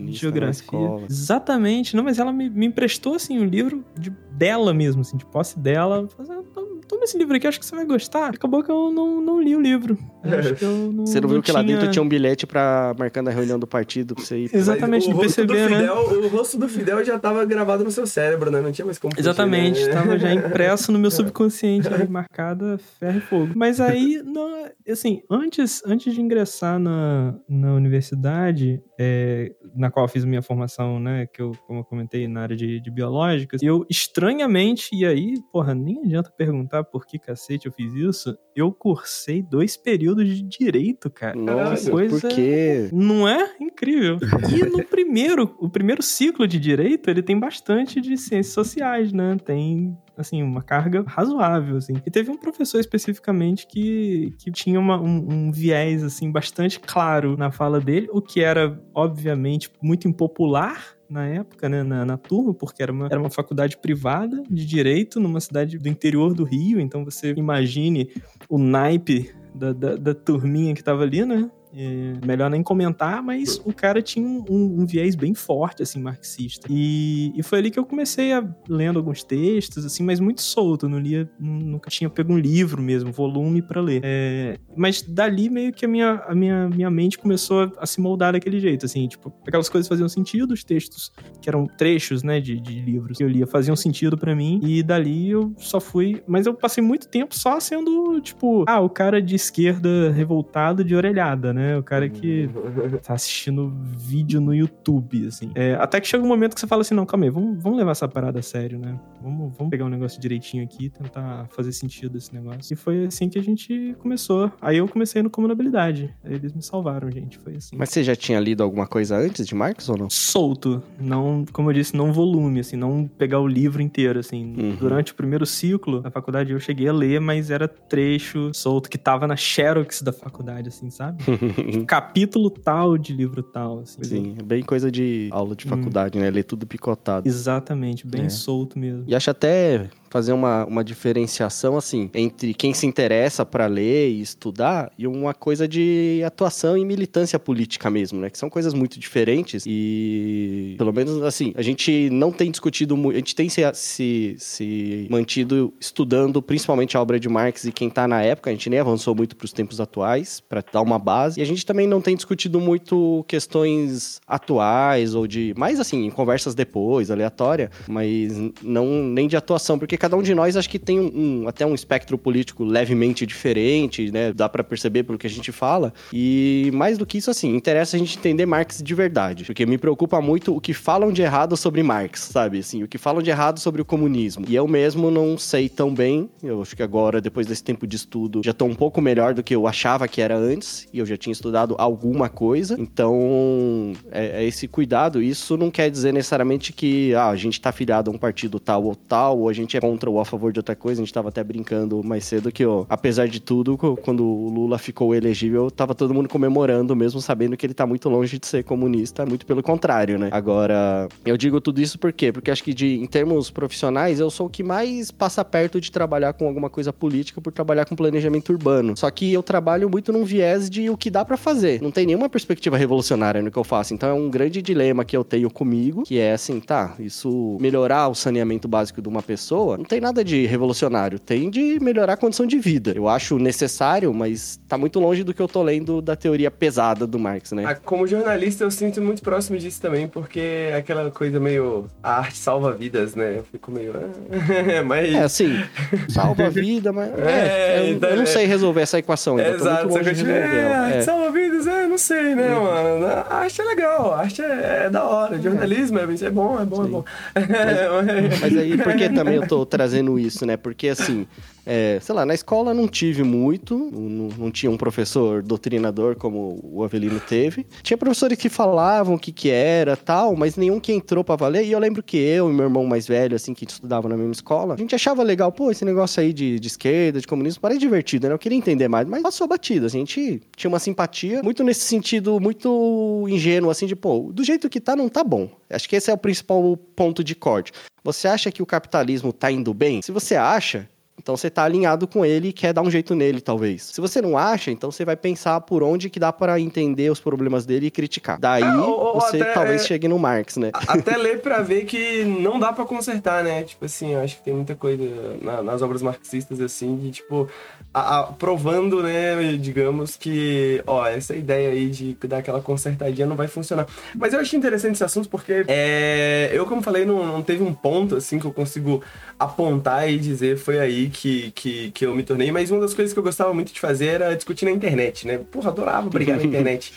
De geografia. Exatamente. Não, mas ela me, me emprestou, assim, um livro de, dela mesmo, assim, de posse dela. Ah, toma esse livro aqui, acho que você vai gostar. Acabou que eu não, não li o livro. *laughs* Eu acho que eu não, Você não viu não que lá tinha... dentro tinha um bilhete pra marcando a reunião do partido pra você ir. Exatamente, o rosto do PCB, né? Fidel, O rosto do Fidel já tava gravado no seu cérebro, né? Não tinha mais como fugir, Exatamente, né? estava já *laughs* impresso no meu subconsciente, ali, marcada ferro e fogo. Mas aí, não, *laughs* assim, antes, antes de ingressar na, na universidade, é, na qual eu fiz minha formação, né, que eu, como eu comentei, na área de, de biológicas, eu estranhamente, e aí, porra, nem adianta perguntar por que cacete eu fiz isso, eu cursei dois períodos de direito, cara. Nossa, coisa- por quê? Não é? Incrível. E no *laughs* primeiro, o primeiro ciclo de direito, ele tem bastante de ciências sociais, né? Tem, assim, uma carga razoável, assim. E teve um professor especificamente que, que tinha uma- um, um viés, assim, bastante claro na fala dele, o que era, obviamente, muito impopular na época, né, na, na turma, porque era uma, era uma faculdade privada de direito numa cidade do interior do Rio, então você imagine o naipe da, da, da turminha que tava ali, né? É, melhor nem comentar, mas o cara tinha um, um- um viés bem forte, assim, marxista. E, e foi ali que eu comecei a lendo alguns textos, assim, mas muito solto. Eu não lia, nu- nunca tinha pego um livro mesmo, volume pra ler. É, mas dali meio que a minha, a minha, minha mente começou a, a se moldar daquele jeito, assim, tipo, aquelas coisas faziam sentido, os textos que eram trechos, né, de, de livros que eu lia faziam sentido pra mim, e dali eu só fui. Mas eu passei muito tempo só sendo, tipo, ah, o cara de esquerda revoltado de orelhada, né? O cara que *laughs* tá assistindo vídeo no YouTube, assim. É, até que chega um momento que você fala assim, não, calma aí, vamos, vamos levar essa parada a sério, né? Vamos, vamos pegar um negócio direitinho aqui, tentar fazer sentido esse negócio. E foi assim que a gente começou. Aí eu comecei no Comunabilidade. Aí eles me salvaram, gente. Foi assim. Mas você já tinha lido alguma coisa antes de Marx ou não? solto, não, como eu disse, não volume, assim, não pegar o livro inteiro, assim. Uhum. Durante o primeiro ciclo da faculdade eu cheguei a ler, mas era trecho solto que tava na xerox da faculdade, assim, sabe? *laughs* Capítulo tal de livro tal, assim. Sim, é bem coisa de aula de Hum. faculdade, né? Ler tudo picotado. Exatamente, bem É. solto mesmo. E acho até fazer uma, uma diferenciação, assim, entre quem se interessa pra ler e estudar e uma coisa de atuação e militância política mesmo, né? Que são coisas muito diferentes e, pelo menos, assim, a gente não tem discutido muito, a gente tem se, se, se mantido estudando principalmente a obra de Marx e quem tá na época, a gente nem avançou muito pros tempos atuais, pra dar uma base, e a gente também não tem discutido muito questões atuais ou de, mais assim, em conversas depois, aleatória, mas não nem de atuação, porque cada um de nós acho que tem um, um- até um espectro político levemente diferente, né? Dá pra perceber pelo que a gente fala. E mais do que isso, assim, interessa a gente entender Marx de verdade, porque me preocupa muito o que falam de errado sobre Marx, sabe? Assim, o que falam de errado sobre o comunismo. E eu mesmo não sei tão bem. Eu acho que agora, depois desse tempo de estudo, já tô um pouco melhor do que eu achava que era antes, e eu já tinha estudado alguma coisa. Então, é, é esse cuidado. Isso não quer dizer necessariamente que ah, a gente tá filiado a um partido tal ou tal, ou a gente é contra ou a favor de outra coisa. A gente tava até brincando mais cedo que, ó, apesar de tudo, quando o Lula ficou elegível, tava todo mundo comemorando, mesmo sabendo que ele tá muito longe de ser comunista, muito pelo contrário, né? Agora, eu digo tudo isso por quê? Porque acho que de, em termos profissionais, eu sou o que mais passa perto de trabalhar com alguma coisa política por trabalhar com planejamento urbano. Só que eu trabalho muito num viés de o que dá pra fazer. Não tem nenhuma perspectiva revolucionária no que eu faço. Então é um grande dilema que eu tenho comigo, que é assim, tá, isso melhorar o saneamento básico de uma pessoa, não tem nada de revolucionário, tem de melhorar a condição de vida. Eu acho necessário, mas tá muito longe do que eu tô lendo da teoria pesada do Marx, né? Ah, Como jornalista, eu sinto muito próximo disso também, porque é aquela coisa meio. A arte salva vidas, né? Eu fico meio. ah, *laughs* Mas. É, assim, salva a *laughs* vida, mas. É, É, eu, então, eu não é. sei resolver essa equação ainda. É, eu tô exato, muito longe de é, É. salva vidas, é, não sei, né, mano? A arte é legal, a arte é, é da hora, jornalismo é, é bom, é bom, é Sim. bom. *laughs* Mas aí, por que também eu tô trazendo isso, né? Porque, assim, é, sei lá, na escola não tive muito, não, não tinha um professor doutrinador como o Avelino teve. Tinha professores que falavam o que que era tal, mas nenhum que entrou pra valer. E eu lembro que eu e meu irmão mais velho, assim, que estudava na mesma escola, a gente achava legal, pô, esse negócio aí de, de esquerda, de comunismo, parece divertido, né? Eu queria entender mais, mas passou batido. A gente tinha uma simpatia, muito nesse sentido, muito ingênuo, assim, de, pô, do jeito que tá, não tá bom. Acho que esse é o principal ponto de corte. Você acha que o capitalismo tá indo bem? Se você acha, Então você tá alinhado com ele e quer dar um jeito nele, talvez. Se você não acha, então você vai pensar por onde que dá para entender os problemas dele e criticar. Daí Ah, ou- ou você até, talvez é, chegue no Marx, né? Até ler pra ver que não dá pra consertar, né? Tipo assim, eu acho que tem muita coisa na- nas obras marxistas, assim, de tipo, a- a- provando, né, digamos que, ó, essa ideia aí de dar aquela consertadinha não vai funcionar. Mas eu achei interessante esse assunto porque, é, eu, como falei, não, não teve um ponto, assim, que eu consigo apontar e dizer foi aí que, que, que eu me tornei. Mas uma das coisas que eu gostava muito de fazer era discutir na internet, né? Porra, adorava brigar na *laughs* internet.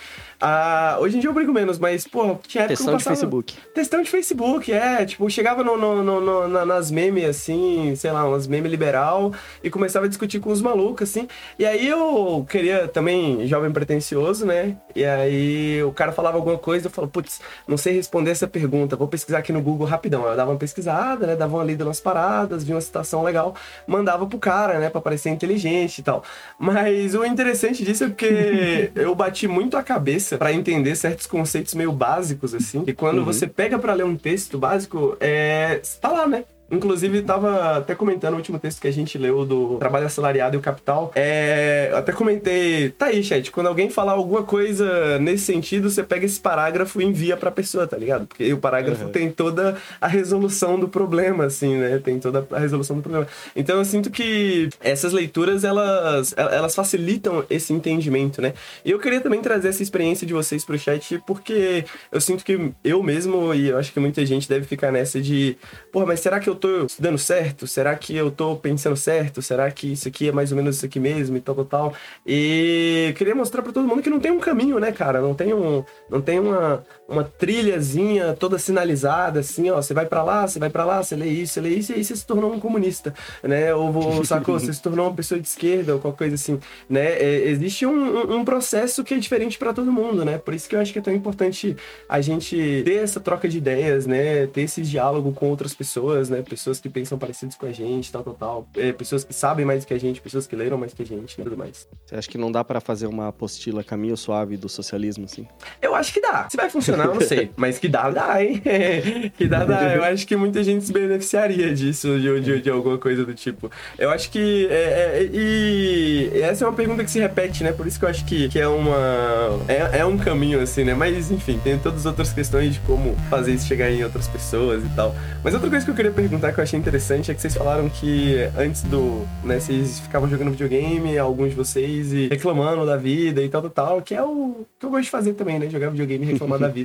Ah, hoje em dia eu brigo menos, mas, pô, tinha época que eu Questão de passava... Facebook. Testão de Facebook, é. Tipo, chegava no, no- no- no- na- nas memes, assim, sei lá, umas memes liberal e começava a discutir com os malucos, assim. E aí eu queria também, jovem pretencioso, né? E aí o cara falava alguma coisa, eu falo, putz, não sei responder essa pergunta, vou pesquisar aqui no Google rapidão. Eu dava uma pesquisada, né? Dava uma lida nas paradas, via uma citação legal, mandava pro cara, né? Pra parecer inteligente e tal. Mas o interessante disso é porque *laughs* eu bati muito a cabeça pra entender certos conceitos meio básicos, assim. E quando você pega pra ler um texto básico, é. tá lá, né? Inclusive, tava até comentando o último texto que a gente leu do Trabalho Assalariado e o Capital. É, eu até comentei, tá aí, chat, quando alguém falar alguma coisa nesse sentido, você pega esse parágrafo e envia pra pessoa, tá ligado? Porque o parágrafo Uhum. tem toda a resolução do problema, assim, né? Tem toda a resolução do problema. Então eu sinto que essas leituras, elas, elas facilitam esse entendimento, né? E eu queria também trazer essa experiência de vocês pro chat, porque eu sinto que eu mesmo, e eu acho que muita gente deve ficar nessa de, porra, mas será que eu tô estudando certo? Será que eu tô pensando certo? Será que isso aqui é mais ou menos isso aqui mesmo e tal, tal, tal? E eu queria mostrar pra todo mundo que não tem um caminho, né, cara? Não tem, um, não tem uma, uma trilhazinha toda sinalizada, assim, ó, você vai pra lá, você vai pra lá, você lê isso, você lê isso, e aí você se tornou um comunista, né? Ou, ou *laughs* sacou, você se tornou uma pessoa de esquerda ou qualquer coisa assim, né? É, existe um, um- processo que é diferente pra todo mundo, né? Por isso que eu acho que é tão importante a gente ter essa troca de ideias, né? Ter esse diálogo com outras pessoas, né? Pessoas que pensam parecidos com a gente, tal, tal, tal. É, pessoas que sabem mais do que a gente, pessoas que leram mais que a gente, né? Tudo mais. Você acha que não dá pra fazer uma apostila caminho suave do socialismo, assim? Eu acho que dá. Se vai funcionar, eu não sei. *laughs* Mas que dá, dá, hein? *laughs* que dá, dá. Eu acho que muita gente se beneficiaria disso, de, de, de alguma coisa do tipo. Eu acho que. É, é, e essa é uma pergunta que se repete, né? Por isso que eu acho que, que é uma. É, é um caminho, assim, né? Mas, enfim, tem todas as outras questões de como fazer isso chegar em outras pessoas e tal. Mas outra coisa que eu queria perguntar que eu achei interessante é que vocês falaram que antes do. né, vocês ficavam jogando videogame, alguns de vocês, e reclamando da vida e tal, tal, tal, que é o que eu gosto de fazer também, né? Jogar videogame e reclamar da vida. *laughs*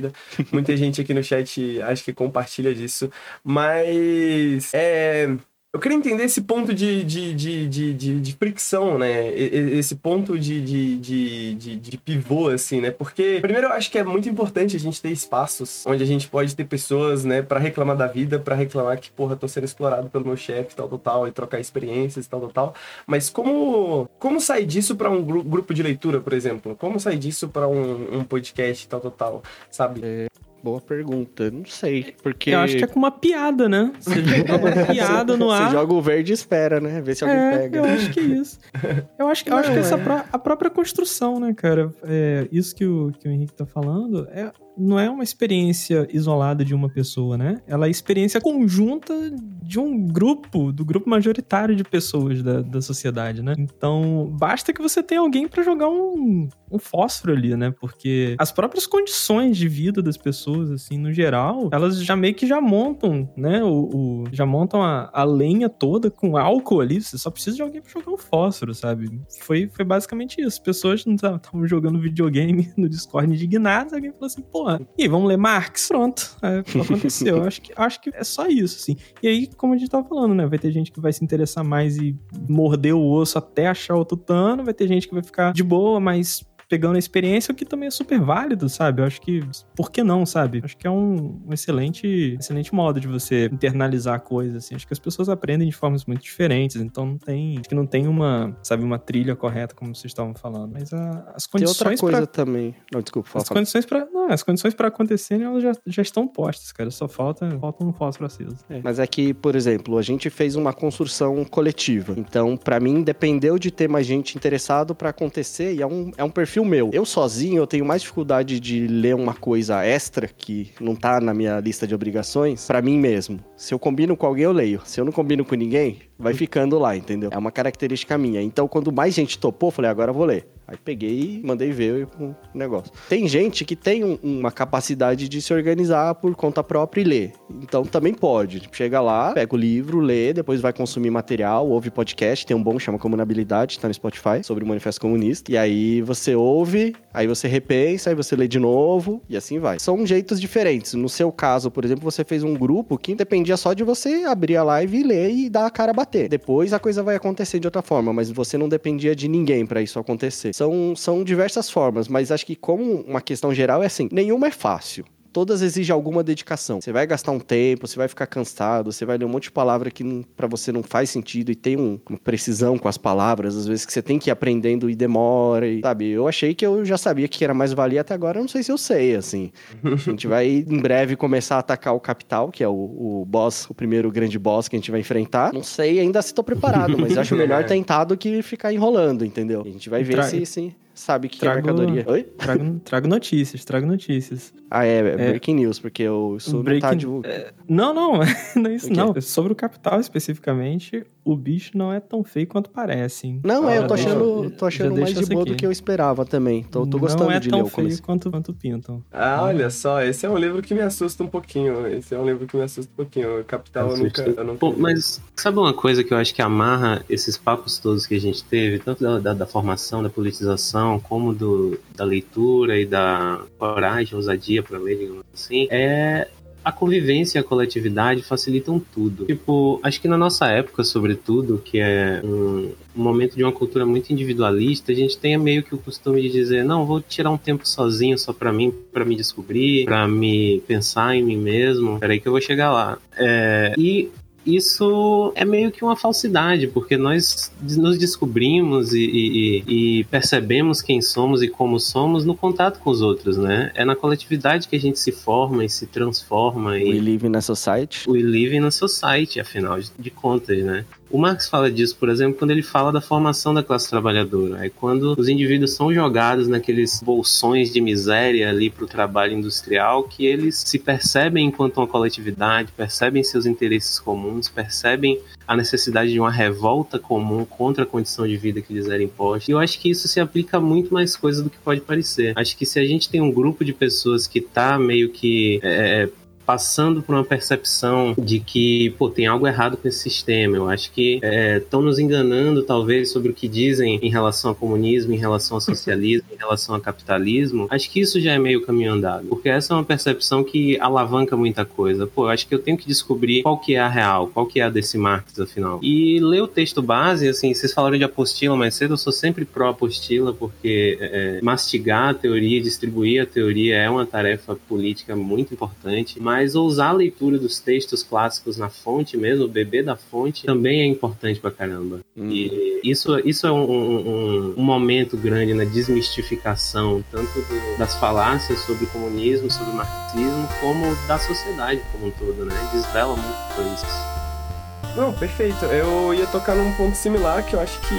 Muita gente aqui no chat acho que compartilha disso. Mas. É. Eu queria entender esse ponto de, de, de, de, de, de fricção, né? Esse ponto de, de, de, de, de pivô, assim, né? Porque, primeiro, eu acho que é muito importante a gente ter espaços onde a gente pode ter pessoas, né, pra reclamar da vida, pra reclamar que, porra, tô sendo explorado pelo meu chefe, tal, tal, tal, e trocar experiências, tal, tal, tal. Mas como, como sair disso pra um gru- grupo de leitura, por exemplo? Como sair disso pra um, um podcast, tal, tal, tal, sabe? Boa pergunta. Não sei, porque... Eu acho que é com uma piada, né? Você joga uma *laughs* piada no Você ar. joga o verde e espera, né? Vê se alguém É, pega. eu acho que é isso. Eu acho, eu acho que Não, essa é. pró- a própria construção, né, cara? É, isso que o, que o Henrique tá falando é, não é uma experiência isolada de uma pessoa, né? Ela é a experiência conjunta de um grupo, do grupo majoritário de pessoas da, da sociedade, né? Então, basta que você tenha alguém pra jogar um, um fósforo ali, né? Porque as próprias condições de vida das pessoas, assim, no geral, elas já meio que já montam, né? O, o- já montam a, a lenha toda com álcool ali. Você só precisa de alguém pra jogar um fósforo, sabe? Foi, foi basicamente isso. Pessoas não estavam jogando videogame *laughs* no Discord indignadas. Alguém falou assim, porra, e aí, vamos ler Marx? Pronto. É, aconteceu. Eu *laughs* acho que, acho que é só isso, assim. E aí, como a gente tava falando, né? Vai ter gente que vai se interessar mais e morder o osso até achar o tutano. Vai ter gente que vai ficar de boa, mas pegando a experiência, o que também é super válido, sabe? Eu acho que, por que não, sabe? Acho que é um, um excelente, excelente modo de você internalizar a coisa, assim. Acho que as pessoas aprendem de formas muito diferentes, então não tem, acho que não tem uma, sabe, uma trilha correta, como vocês estavam falando. Mas a- as Tem outra condições coisa pra também. Não, desculpa, fala, as fala. condições para não, as condições para acontecerem elas já, já estão postas, cara. Só falta, falta um fósforo aceso. Mas é que, por exemplo, a gente fez uma construção coletiva. Então, pra mim, dependeu de ter mais gente interessado pra acontecer e é um, é um perfil meu. Eu sozinho, eu tenho mais dificuldade de ler uma coisa extra que não tá na minha lista de obrigações pra mim mesmo. Se eu combino com alguém, eu leio. Se eu não combino com ninguém, vai ficando lá, entendeu? É uma característica minha. Então, quando mais gente topou, eu falei, agora eu vou ler. Aí peguei e mandei ver o negócio. Tem gente que tem um, uma capacidade de se organizar por conta própria e ler. Então também pode. Tipo, chega lá, pega o livro, lê, depois vai consumir material, ouve podcast. Tem um bom chama Comunabilidade, tá no Spotify, sobre o Manifesto Comunista. E aí você ouve, aí você repensa, aí você lê de novo e assim vai. São jeitos diferentes. No seu caso, por exemplo, você fez um grupo que dependia só de você abrir a live e ler e dar a cara a bater. Depois a coisa vai acontecer de outra forma, mas você não dependia de ninguém para isso acontecer. São, são diversas formas, mas acho que como uma questão geral é assim, nenhuma é fácil todas exigem alguma dedicação. Você vai gastar um tempo, você vai ficar cansado, você vai ler um monte de palavra que para você não faz sentido e tem um, uma precisão com as palavras, às vezes que você tem que ir aprendendo e demora, e, sabe? Eu achei que eu já sabia que era mais valia até agora, eu não sei se eu sei, assim. A gente vai em breve começar a atacar o Capital, que é o, o boss, o primeiro grande boss que a gente vai enfrentar. Não sei ainda se tô preparado, mas acho melhor *laughs* tentar do que ficar enrolando, entendeu? A gente vai ver se, se, sabe que trago, é mercadoria. Oi? Trago, *laughs* trago notícias, trago notícias. Ah, é, é breaking news, porque breaking, não tá divulgando. É, não, não, *laughs* não é isso não. Sobre o capital especificamente, o bicho não é tão feio quanto parece. Hein? Não, é, eu tô achando, tô achando mais de boa aqui. do que eu esperava também. Tô, tô gostando não é de ler o feio quanto, quanto pintam. Ah, olha só, esse é um livro que me assusta um pouquinho. Esse é um livro que me assusta um pouquinho. O Capital eu nunca, eu nunca... Pô, mas sabe uma coisa que eu acho que amarra esses papos todos que a gente teve, tanto da, da, da formação, da politização, como do, da leitura e da coragem, ousadia para ler, digamos assim, é a convivência e a coletividade facilitam tudo. Tipo, acho que na nossa época, sobretudo, que é um, momento de uma cultura muito individualista, a gente tem meio que o costume de dizer: não, vou tirar um tempo sozinho só para mim, para me descobrir, para me pensar em mim mesmo. Peraí que eu vou chegar lá. É, e isso é meio que uma falsidade, porque nós nos descobrimos e, e, e, percebemos quem somos e como somos no contato com os outros, né? É na coletividade que a gente se forma e se transforma. We live in a society. We live in a society, afinal de, de contas, né? O Marx fala disso, por exemplo, quando ele fala da formação da classe trabalhadora. É quando os indivíduos são jogados naqueles bolsões de miséria ali para o trabalho industrial, que eles se percebem enquanto uma coletividade, percebem seus interesses comuns, percebem a necessidade de uma revolta comum contra a condição de vida que lhes era imposta. E eu acho que isso se aplica a muito mais coisas do que pode parecer. Acho que se a gente tem um grupo de pessoas que está meio que é, passando por uma percepção de que, pô, tem algo errado com esse sistema. Eu acho que estão é, nos enganando, talvez, sobre o que dizem em relação ao comunismo, em relação ao socialismo, em relação ao capitalismo. Acho que isso já é meio caminho andado, porque essa é uma percepção que alavanca muita coisa. Pô, eu acho que eu tenho que descobrir qual que é a real, qual que é a desse Marx, afinal. E ler o texto base, assim, vocês falaram de apostila mais cedo, eu sou sempre pró-apostila, porque é, mastigar a teoria, distribuir a teoria é uma tarefa política muito importante, mas mas ousar a leitura dos textos clássicos na fonte mesmo, beber da fonte, também é importante pra caramba. Uhum. E isso, isso é um, um, um, momento grande na desmistificação, tanto do, das falácias sobre o comunismo, sobre o marxismo, como da sociedade como um todo, né? Desvela muito coisas. Não, perfeito. Eu ia tocar num ponto similar que eu acho que,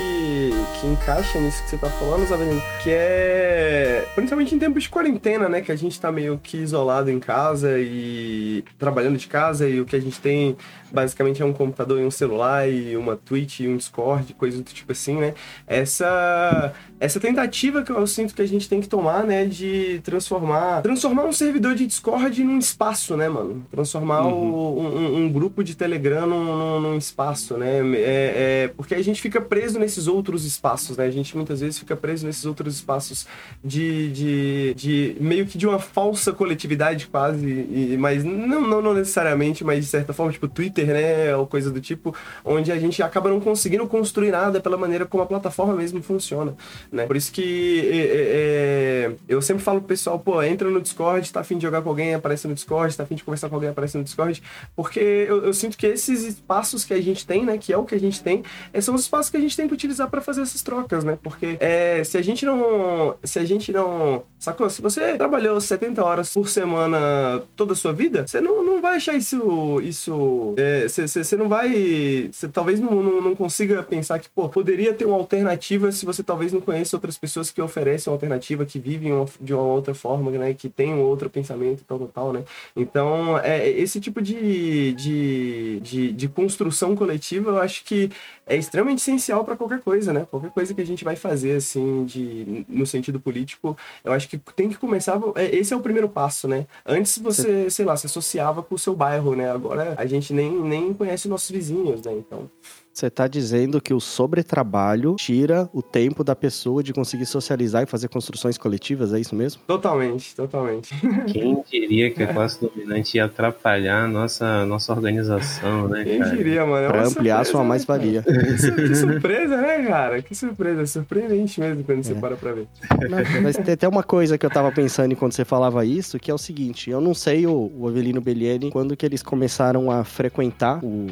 que encaixa nisso que você tá falando, Zavelino, que é principalmente em tempos de quarentena, né? Que a gente tá meio que isolado em casa e trabalhando de casa e o que a gente tem basicamente é um computador e um celular e uma Twitch e um Discord, coisa do tipo assim, né? Essa essa tentativa que eu sinto que a gente tem que tomar, né, de transformar transformar um servidor de Discord num espaço, né, mano? Transformar uhum. o, um, um, grupo de Telegram num, num espaço, né? É, é, porque a gente fica preso nesses outros espaços, né? A gente muitas vezes fica preso nesses outros espaços de, de, de meio que de uma falsa coletividade quase, e, mas não, não, não necessariamente, mas de certa forma, tipo Twitter né, ou coisa do tipo, onde a gente acaba não conseguindo construir nada pela maneira como a plataforma mesmo funciona, né? Por isso que é, é, é, eu sempre falo pro pessoal, pô, entra no Discord, tá afim de jogar com alguém, aparece no Discord, tá afim de conversar com alguém, aparece no Discord, porque eu, eu sinto que esses espaços que a gente tem, né, que é o que a gente tem, é, são os espaços que a gente tem que utilizar para fazer essas trocas, né? Porque é, se a gente não, se a gente não, sacou? Se você trabalhou 70 horas por semana toda a sua vida, você não, não vai achar isso, isso é, você não vai. Você talvez não, não, não, consiga pensar que, pô, poderia ter uma alternativa se você talvez não conheça outras pessoas que oferecem uma alternativa, que vivem uma, de uma outra forma, né? Que tem um outro pensamento, tal, tal, né? Então, é esse tipo de, de, de, de construção coletiva, eu acho que é extremamente essencial para qualquer coisa, né? Qualquer coisa que a gente vai fazer, assim, de, no sentido político, eu acho que tem que começar. É, esse é o primeiro passo, né? Antes você, sei lá, se associava com o seu bairro, né? Agora a gente nem, nem conhece nossos vizinhos, né? Então. Você está dizendo que o sobretrabalho tira o tempo da pessoa de conseguir socializar e fazer construções coletivas, é isso mesmo? Totalmente, totalmente. Quem diria que a classe dominante ia atrapalhar a nossa, nossa organização, né? Quem cara? diria, mano? É pra ampliar a sua né, mais-valia. Que surpresa, né, cara? Que surpresa. Surpreendente mesmo quando é. você para pra ver. Não, mas tem até uma coisa que eu tava pensando enquanto você falava isso, que é o seguinte: eu não sei o, o Avelino Bellieni quando que eles começaram a frequentar o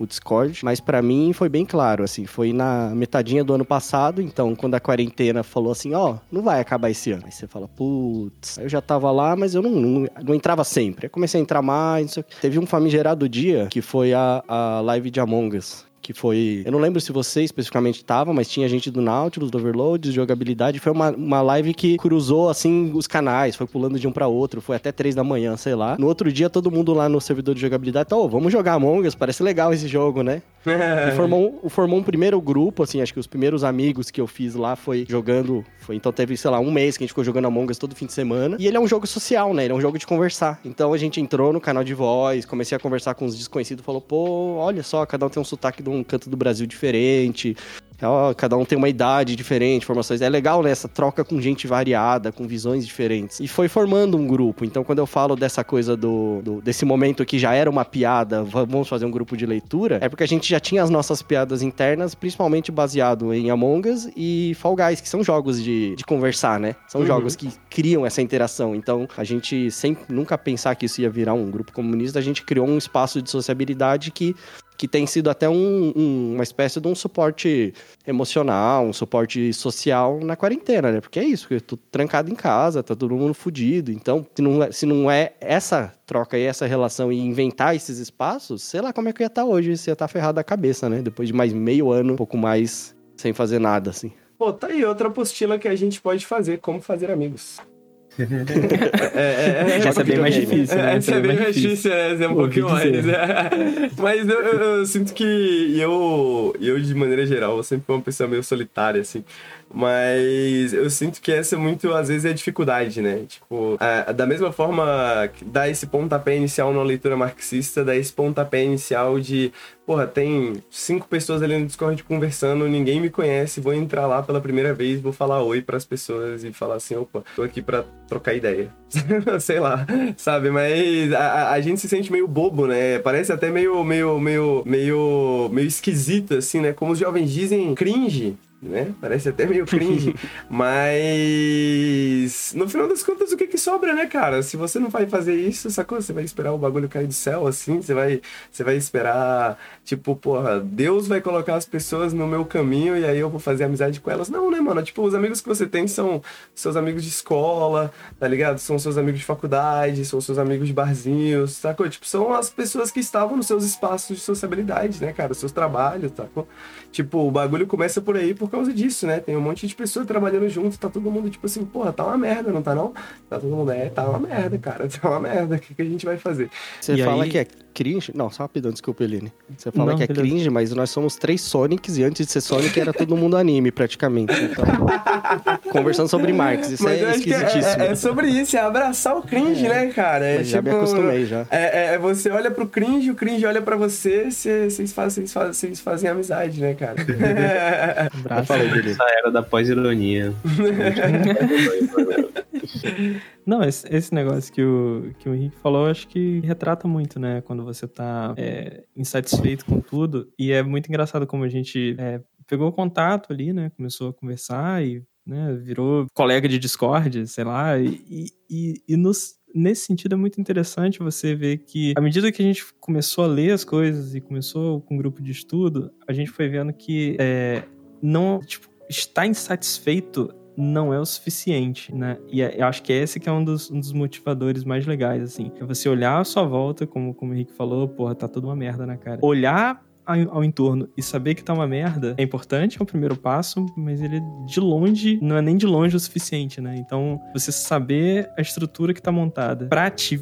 o Discord, mas para mim foi bem claro, assim, foi na metadinha do ano passado, então quando a quarentena falou assim, ó, oh, não vai acabar esse ano. Aí você fala, putz, eu já tava lá, mas eu não, não, não entrava sempre. Aí comecei a entrar mais, Teve um famigerado dia que foi a, a live de Among Us, que foi. Eu não lembro se você especificamente estava, mas tinha gente do Nautilus, do Overload, de jogabilidade. Foi uma, uma live que cruzou, assim, os canais, foi pulando de um para outro, foi até três da manhã, sei lá. No outro dia, todo mundo lá no servidor de jogabilidade, tá, oh, vamos jogar Among Us, parece legal esse jogo, né? *laughs* e formou, formou um primeiro grupo, assim, acho que os primeiros amigos que eu fiz lá foi jogando. Foi, então teve, sei lá, um mês que a gente ficou jogando Among Us todo fim de semana. E ele é um jogo social, né? Ele é um jogo de conversar. Então a gente entrou no canal de voz, comecei a conversar com os desconhecidos, falou, pô, olha só, cada um tem um sotaque de um canto do Brasil diferente. Ó, cada um tem uma idade diferente, formações. É legal, né? Essa troca com gente variada, com visões diferentes. E foi formando um grupo. Então, quando eu falo dessa coisa do, do, desse momento que já era uma piada, vamos fazer um grupo de leitura, é porque a gente já tinha as nossas piadas internas, principalmente baseado em Among Us e Fall Guys, que são jogos de, de conversar, né? São uhum. jogos que criam essa interação. Então, a gente, sem nunca pensar que isso ia virar um grupo comunista, a gente criou um espaço de sociabilidade que que tem sido até um, um, uma espécie de um suporte emocional, um suporte social na quarentena, né? Porque é isso, eu tô trancado em casa, tá todo mundo fudido. Então, se não é, se não é essa troca e essa relação e inventar esses espaços, sei lá como é que eu ia estar tá hoje, se ia estar tá ferrado a cabeça, né? Depois de mais meio ano, um pouco mais sem fazer nada, assim. Pô, tá aí outra apostila que a gente pode fazer, como fazer amigos. É, é, é, essa é bem mais difícil, né? Essa é bem mais difícil, é, é um pouquinho mais. É. *laughs* Mas eu, eu, sinto que eu, eu, de maneira geral, eu sempre fui uma pessoa meio solitária, assim. Mas eu sinto que essa muito, às vezes, é a dificuldade, né? Tipo, a, da mesma forma dá esse pontapé inicial numa leitura marxista, dá esse pontapé inicial de, porra, tem cinco pessoas ali no Discord conversando, ninguém me conhece, vou entrar lá pela primeira vez, vou falar oi para as pessoas e falar assim, opa, tô aqui para trocar ideia. *laughs* Sei lá, sabe? Mas a, a, gente se sente meio bobo, né? Parece até meio, meio, meio, meio, meio esquisito, assim, né? Como os jovens dizem, cringe né? Parece até meio cringe. *laughs* mas no final das contas, o que que sobra, né, cara? Se você não vai fazer isso, sacou? Você vai esperar o bagulho cair do céu, assim? Você vai, você vai esperar, tipo, porra, Deus vai colocar as pessoas no meu caminho e aí eu vou fazer amizade com elas? Não, né, mano? Tipo, os amigos que você tem são seus amigos de escola, tá ligado? São seus amigos de faculdade, são seus amigos de barzinhos, sacou? Tipo, são as pessoas que estavam nos seus espaços de sociabilidade, né, cara? Os seus trabalhos, sacou? Tipo, o bagulho começa por aí, por por causa disso, né? Tem um monte de pessoas trabalhando junto, tá todo mundo tipo assim, porra, tá uma merda, não tá não? Tá todo mundo, é, tá uma merda, cara, *laughs* tá uma merda, o que, que a gente vai fazer? Você e fala aí... que é cringe? Não, só rapidão, desculpa, Eline. Você fala não, que é beleza. cringe, mas nós somos três Sonics e antes de ser Sonic era todo mundo anime, praticamente. Então, *laughs* conversando sobre Marx, isso mas é, é esquisitíssimo. É, é, sobre isso, é abraçar o cringe, é. né, cara? É, tipo, já me acostumei, já. É, é, você olha pro cringe, o cringe olha pra você, vocês fazem, fazem, fazem amizade, né, cara? *laughs* Abraço. Falei dele. Essa era da pós-ironia. *laughs* Não, esse, esse, negócio que o, que o Henrique falou, acho que retrata muito, né? Quando você tá é, insatisfeito com tudo. E é muito engraçado como a gente é, pegou contato ali, né? Começou a conversar e né, virou colega de Discord, sei lá. E, e, e nos, nesse sentido é muito interessante você ver que, à medida que a gente começou a ler as coisas e começou com um grupo de estudo, a gente foi vendo que é, não, tipo, estar insatisfeito não é o suficiente, né? E é, eu acho que esse que é um dos, um dos motivadores mais legais, assim. É você olhar à sua volta, como, como o Henrique falou, porra, tá tudo uma merda na cara. Olhar ao entorno e saber que tá uma merda é importante, é o primeiro passo, mas ele de longe, não é nem de longe o suficiente, né? Então, você saber a estrutura que tá montada pra te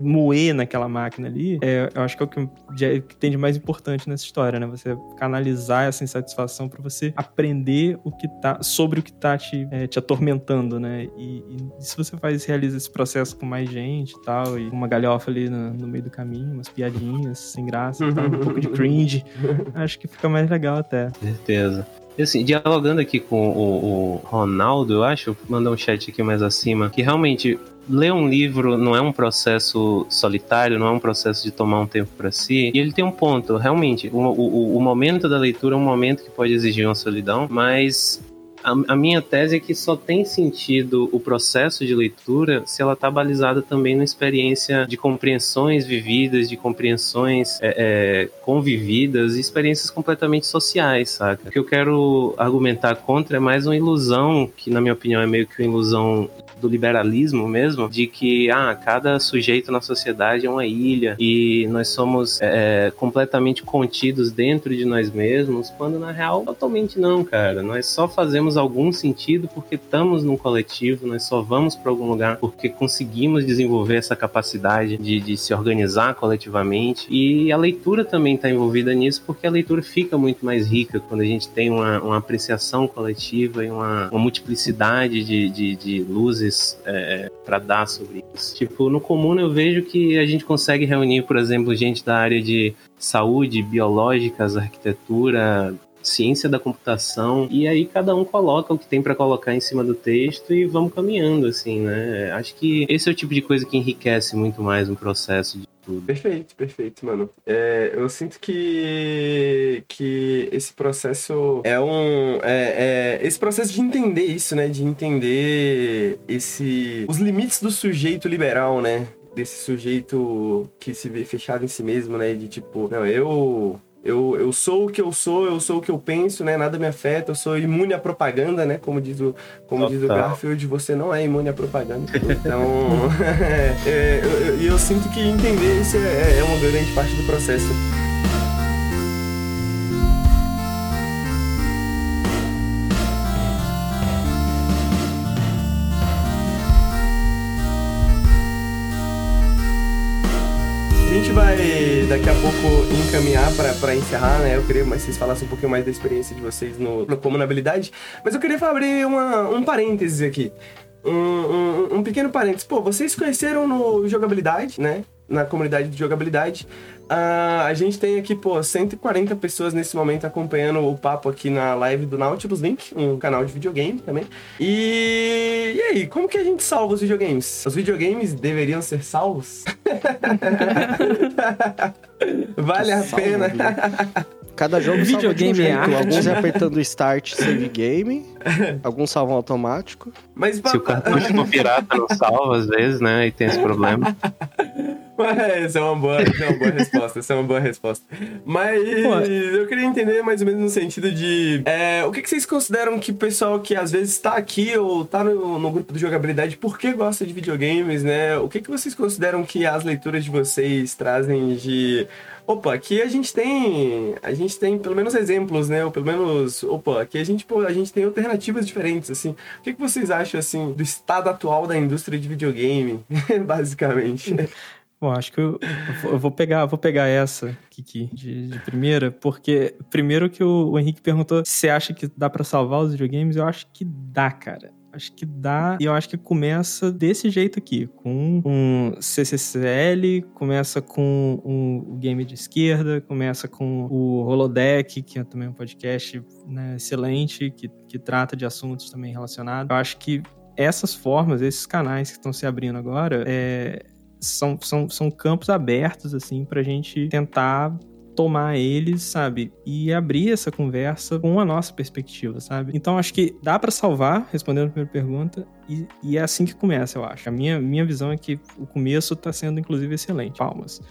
moer naquela máquina ali, é, eu acho que é o que, de, que tem de mais importante nessa história, né? Você canalizar essa insatisfação para você aprender o que tá, sobre o que tá te, é, te atormentando, né? E, e, se você faz, realiza esse processo com mais gente e tal, e uma galhofa ali no, no meio do caminho, umas piadinhas sem graça, tal, um pouco de cringe, *laughs* acho que fica mais legal até. Certeza. E assim, dialogando aqui com o, o Ronaldo, eu acho, mandar um chat aqui mais acima, que realmente ler um livro não é um processo solitário, não é um processo de tomar um tempo para si. E ele tem um ponto, realmente, o, o, o momento da leitura é um momento que pode exigir uma solidão, mas a, a, minha tese é que só tem sentido o processo de leitura se ela está balizada também na experiência de compreensões vividas, de compreensões é, é, convividas experiências completamente sociais, saca? O que eu quero argumentar contra é mais uma ilusão, que na minha opinião é meio que uma ilusão do liberalismo mesmo, de que ah, cada sujeito na sociedade é uma ilha e nós somos é, completamente contidos dentro de nós mesmos, quando na real totalmente não, cara. Nós só fazemos algum sentido porque estamos num coletivo, nós só vamos para algum lugar porque conseguimos desenvolver essa capacidade de, de se organizar coletivamente. E a leitura também está envolvida nisso porque a leitura fica muito mais rica quando a gente tem uma, uma apreciação coletiva e uma, uma multiplicidade de, de, de luzes é, para dar sobre isso. Tipo, no comum eu vejo que a gente consegue reunir, por exemplo, gente da área de saúde, biológicas, arquitetura, ciência da computação e aí cada um coloca o que tem para colocar em cima do texto e vamos caminhando assim, né? Acho que esse é o tipo de coisa que enriquece muito mais um processo de tudo. Perfeito, perfeito, mano. É, eu sinto que, que esse processo é um. É, é, esse processo de entender isso, né? De entender esse, os limites do sujeito liberal, né? Desse sujeito que se vê fechado em si mesmo, né? De tipo, não, eu eu, eu sou o que eu sou, eu sou o que eu penso, né? Nada me afeta, eu sou imune à propaganda, né? Como diz o, como diz o Garfield, você não é imune à propaganda. Então, e *laughs* é, eu, eu, eu, sinto que entender isso é, é uma grande parte do processo. Gente vai daqui a pouco encaminhar para encerrar, né? Eu queria que vocês falassem um pouquinho mais da experiência de vocês no, no Comunabilidade. Mas eu queria abrir uma, um parênteses aqui. Um, um, um pequeno parênteses. Pô, vocês conheceram no Jogabilidade, né? Na comunidade de jogabilidade. Uh, a gente tem aqui, pô, 140 pessoas nesse momento acompanhando o papo aqui na live do Nautilus Link, um canal de videogame também. E, e aí, como que a gente salva os videogames? Os videogames deveriam ser salvos? *laughs* vale a pena. Cada jogo videogame salva de um jeito. Alguns é apertando Start Save Game, alguns salvam automático. Mas Se o cartucho for pirata, não salva às vezes, né? E tem esse problema. essa é uma boa, essa é uma boa resposta. Essa é uma boa resposta. Mas Pô. eu queria entender mais ou menos no sentido de. É, o que, que, vocês consideram que o pessoal que às vezes está aqui ou está no, no, grupo de jogabilidade, por que gosta de videogames, né? O que, que vocês consideram que as leituras de vocês trazem de opa, aqui a gente tem, a gente tem pelo menos exemplos, né? Ou pelo menos, opa, aqui a gente, a gente tem alternativas diferentes, assim. O que, que vocês acham, assim, do estado atual da indústria de videogame, *laughs* basicamente? Bom, acho que eu, eu, vou pegar, vou pegar essa, Kiki, de, de primeira, porque primeiro que o, o Henrique perguntou se acha que dá para salvar os videogames, eu acho que dá, cara. Acho que dá, e eu acho que começa desse jeito aqui, com um CCCL, começa com um, game de esquerda, começa com o Holodeck, que é também um podcast né, excelente, que, que trata de assuntos também relacionados. Eu acho que essas formas, esses canais que estão se abrindo agora, é, são, são, são campos abertos, assim, pra gente tentar tomar eles, sabe? E abrir essa conversa com a nossa perspectiva, sabe? Então acho que dá para salvar, respondendo a primeira pergunta, e, e, é assim que começa, eu acho. A minha, minha visão é que o começo tá sendo, inclusive, excelente. Palmas.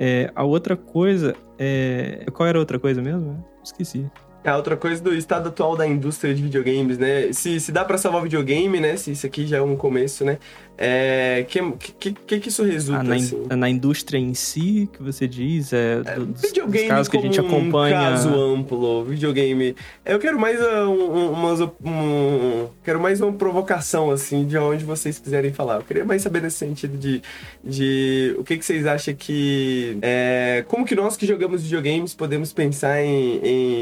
É, a outra coisa é. Qual era a outra coisa mesmo? Esqueci. É outra coisa do estado atual da indústria de videogames, né? Se, se dá para salvar videogame, né? Se isso aqui já é um começo, né? É, que, que, que, que isso resulta, ah, na, assim? na indústria em si, que você diz, é, É, dos, videogame dos casos que a gente acompanha. um caso amplo, videogame. Eu quero mais uh, um, um- umas, um- quero mais uma provocação assim de onde vocês quiserem falar. Eu queria mais saber nesse sentido de, de o que, que vocês acham que é, como que nós que jogamos videogames podemos pensar em,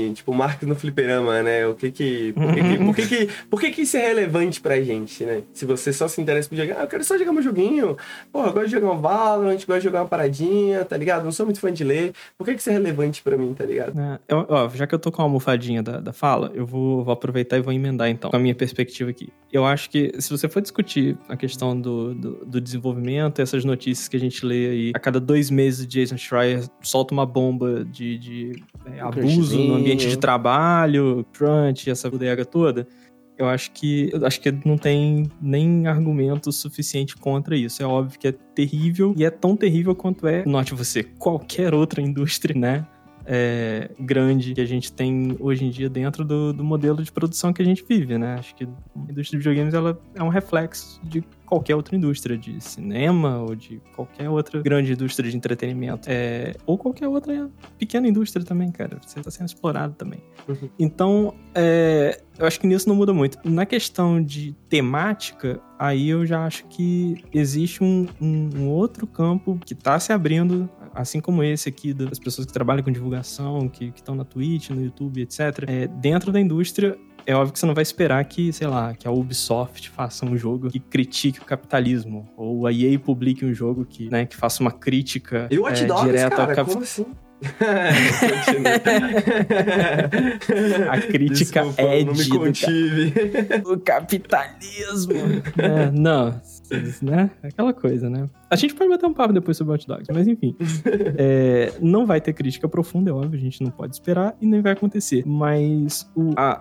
em, tipo marcas no fliperama, né? O que que por que que, por que, que, por que que isso é relevante pra gente, né? Se você só se interessa por jogar, ah, quero só jogar meu joguinho. Pô, eu gosto de jogar um Valorant, gosto de jogar uma paradinha, tá ligado? Não sou muito fã de ler. Por que que isso é relevante pra mim, tá ligado? né? Eu- ó, já que eu tô com a almofadinha da, da fala, eu vou, vou aproveitar e vou emendar então, com a minha perspectiva aqui. Eu acho que se você for discutir a questão do, do, do desenvolvimento, essas notícias que a gente lê aí, a cada dois meses o Jason Schreier solta uma bomba de, de é, abuso no ambiente de trabalho, crunch, essa bodega toda. Eu acho que eu acho que não tem nem argumento suficiente contra isso. É óbvio que é terrível e é tão terrível quanto é, note você, qualquer outra indústria, né? é, grande que a gente tem hoje em dia dentro do, do modelo de produção que a gente vive, né? Acho que a indústria de videogames ela é um reflexo de qualquer outra indústria, de cinema ou de qualquer outra grande indústria de entretenimento. É, ou qualquer outra pequena indústria também, cara. Você está sendo explorado também. Uhum. Então, é, eu acho que nisso não muda muito. Na questão de temática, aí eu já acho que existe um, um- um outro campo que está se abrindo, assim como esse aqui, das pessoas que trabalham com divulgação, que estão na Twitch, no YouTube, etc. É, dentro da indústria, é óbvio que você não vai esperar que, sei lá, que a Ubisoft faça um jogo que critique o capitalismo, ou a EA publique um jogo que, né, que faça uma crítica E o Watch é, Dogs, direta cara, ao capital. como assim? *laughs* A crítica Desculpa, é não me contive. o capitalismo. É, não, né? Aquela coisa, né? A gente pode bater um papo depois sobre Hot Dogs, mas enfim. É, não vai ter crítica profunda, é óbvio, a gente não pode esperar e nem vai acontecer. Mas o, a,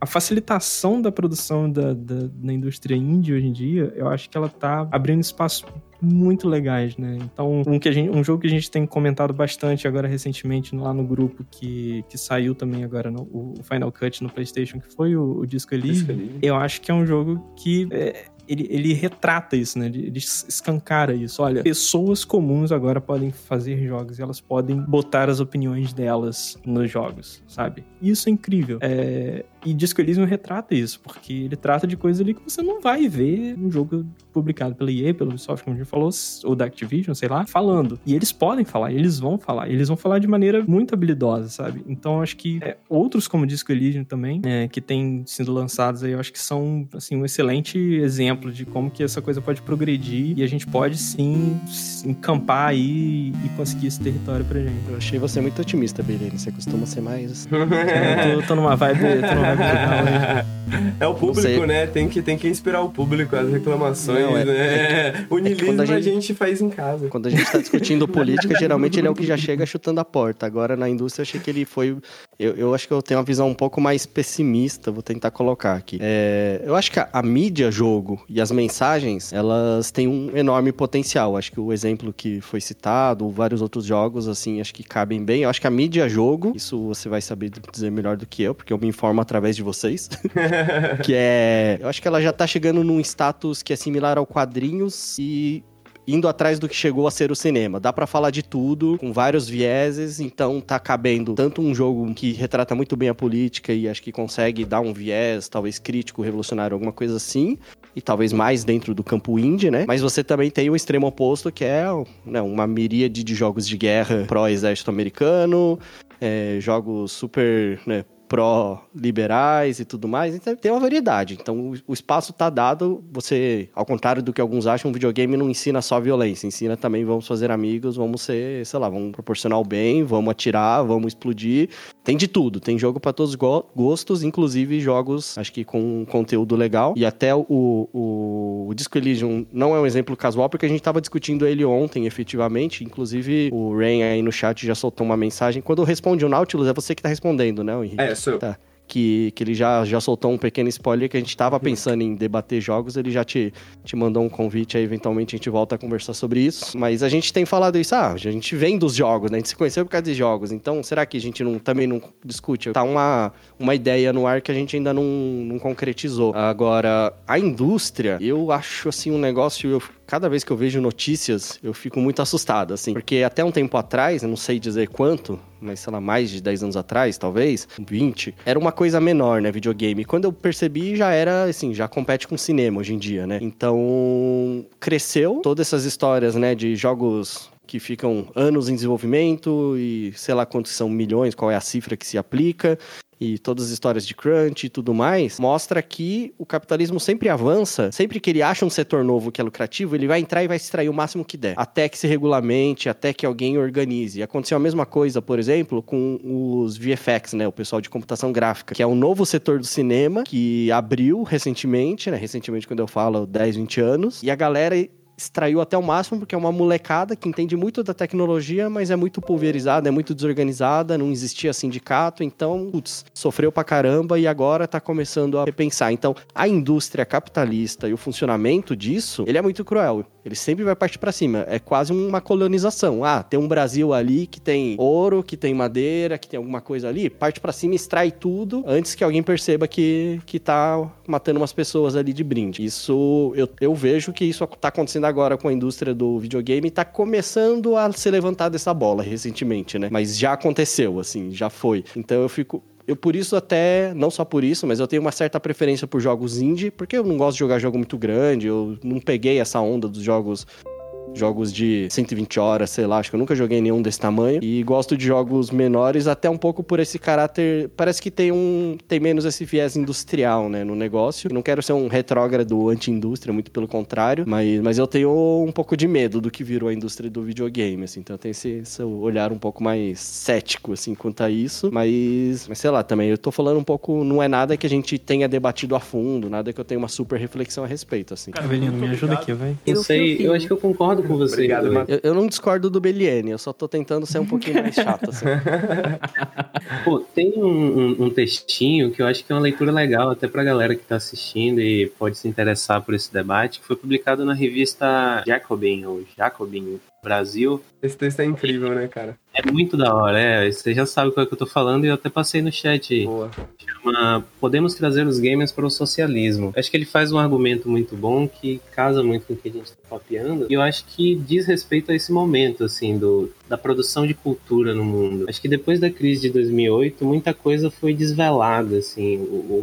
a facilitação da produção da, da, na indústria indie hoje em dia, eu acho que ela tá abrindo espaço muito legais, né? Então, um, que a gente, um jogo que a gente tem comentado bastante agora recentemente lá no grupo que, que saiu também agora no o Final Cut no PlayStation, que foi o, o Disco Elysium. Eu acho que é um jogo que é, ele, ele retrata isso, né? Ele, ele escancara isso. Olha, pessoas comuns agora podem fazer jogos e elas podem botar as opiniões delas nos jogos, sabe? Isso é incrível. É, e Disco Elysium retrata isso, porque ele trata de coisas ali que você não vai ver um jogo publicado pela EA, pelo Ubisoft, como a gente falou, ou da Activision, sei lá, falando. E eles podem falar, eles vão falar. Eles vão falar de maneira muito habilidosa, sabe? Então, acho que é, outros como Disco Elysium também, é, que têm sido lançados aí, eu acho que são, assim, um excelente exemplo de como que essa coisa pode progredir e a gente pode, sim, se encampar aí e conseguir esse território pra gente. Eu achei você muito otimista, Belene. Você costuma ser mais. É, *laughs* eu tô, tô numa vibe, tô numa vibe legal hoje. *laughs* É o público, né? Tem que, tem que inspirar o público, as reclamações, Não, é- né? O niilismo quando a a, gente- gente... faz em casa. Quando a gente tá discutindo *laughs* política, geralmente ele é o que já chega chutando a porta. Agora, na indústria, eu achei que ele foi. Eu, eu acho que eu tenho uma visão um pouco mais pessimista, vou tentar colocar aqui. É, eu acho que a, a mídia jogo e as mensagens, elas têm um enorme potencial. Acho que o exemplo que foi citado, vários outros jogos, assim, acho que cabem bem. Eu acho que a mídia jogo, isso você vai saber dizer melhor do que eu, porque eu me informo através de vocês. *laughs* *laughs* que é. Eu acho que ela já tá chegando num status que é similar ao quadrinhos e indo atrás do que chegou a ser o cinema. Dá pra falar de tudo, com vários vieses, então tá cabendo tanto um jogo que retrata muito bem a política e acho que consegue dar um viés, talvez crítico, revolucionário, alguma coisa assim, e talvez mais dentro do campo indie, né? Mas você também tem o extremo oposto, que é né, uma miríade de jogos de guerra pró-exército americano, é, jogos super, né, pró-liberais e tudo mais. Então tem uma variedade. Então o, espaço tá dado. Você, ao contrário do que alguns acham, o videogame não ensina só violência. Ensina também vamos fazer amigos, vamos ser, sei lá, vamos proporcionar o bem, vamos atirar, vamos explodir. Tem de tudo. Tem jogo para todos os go- gostos, inclusive jogos, acho que com conteúdo legal. E até o, o, o Disco Elysium não é um exemplo casual, porque a gente tava discutindo ele ontem, efetivamente. Inclusive, o Rain aí no chat já soltou uma mensagem. Quando eu respondi o Nautilus, é você que tá respondendo, né, Henrique? É, sou eu. Tá. que, que ele já, já soltou um pequeno spoiler que a gente tava pensando em debater jogos, ele já te, te mandou um convite aí, eventualmente a gente volta a conversar sobre isso. Mas a gente tem falado isso, ah, a gente vem dos jogos, né? A gente se conheceu por causa de jogos. Então, será que a gente não, também não discute? Tá uma, uma ideia no ar que a gente ainda não, não concretizou. Agora, a indústria, eu acho assim um negócio. Eu, cada vez que eu vejo notícias, eu fico muito assustado, assim. Porque até um tempo atrás, eu não sei dizer quanto, mas sei lá, mais de 10 anos atrás, talvez, 20, era uma coisa menor, né, videogame. Quando eu percebi, já era, assim, já compete com cinema hoje em dia, né? Então, cresceu todas essas histórias, né, de jogos que ficam anos em desenvolvimento e sei lá quantos são milhões, qual é a cifra que se aplica e todas as histórias de crunch e tudo mais, mostra que o capitalismo sempre avança, sempre que ele acha um setor novo que é lucrativo, ele vai entrar e vai extrair o máximo que der, até que se regulamente, até que alguém organize. Aconteceu a mesma coisa, por exemplo, com os VFX, né, o pessoal de computação gráfica, que é um novo setor do cinema que abriu recentemente, né, recentemente quando eu falo 10, 20 anos, e a galera extraiu até o máximo, porque é uma molecada que entende muito da tecnologia, mas é muito pulverizada, é muito desorganizada, não existia sindicato, então, putz, sofreu pra caramba e agora tá começando a repensar. Então, a indústria capitalista e o funcionamento disso, ele é muito cruel. Ele sempre vai partir para cima. É quase uma colonização. Ah, tem um Brasil ali que tem ouro, que tem madeira, que tem alguma coisa ali. Parte para cima, extrai tudo antes que alguém perceba que, que tá matando umas pessoas ali de brinde. Isso, eu, eu vejo que isso tá acontecendo agora com a indústria do videogame tá começando a ser levantada essa bola recentemente, né? Mas já aconteceu, assim, já foi. Então eu fico eu por isso até, não só por isso, mas eu tenho uma certa preferência por jogos indie, porque eu não gosto de jogar jogo muito grande, eu não peguei essa onda dos jogos jogos de 120 horas, sei lá, acho que eu nunca joguei nenhum desse tamanho. E gosto de jogos menores, até um pouco por esse caráter. Parece que tem um. tem menos esse viés industrial, né, no negócio. Não quero ser um retrógrado anti-indústria, muito pelo contrário, mas, mas eu tenho um pouco de medo do que virou a indústria do videogame, assim. Então eu tenho esse, esse olhar um pouco mais cético, assim, quanto a isso. Mas, mas sei lá, também eu tô falando um pouco. Não é nada que a gente tenha debatido a fundo, nada que eu tenha uma super reflexão a respeito, assim. Cara, me ajuda aqui, vai. Eu sei, eu acho que eu concordo concordo com você. Obrigado, eu, eu, não discordo do Beliene, eu só tô tentando ser um pouquinho mais chato, assim. *laughs* Pô, tem um, um, um, textinho que eu acho que é uma leitura legal até pra galera que tá assistindo e pode se interessar por esse debate, que foi publicado na revista Jacobin, ou Jacobin Brasil. Esse texto é incrível, né, cara? É muito da hora, é. Você já sabe qual é que eu tô falando e eu até passei no chat. Boa. Chama Podemos trazer os gamers para o socialismo. Acho que ele faz um argumento muito bom que casa muito com o que a gente tá papeando. E eu acho que diz respeito a esse momento, assim, do, da produção de cultura no mundo. Acho que depois da crise de 2008, muita coisa foi desvelada, assim.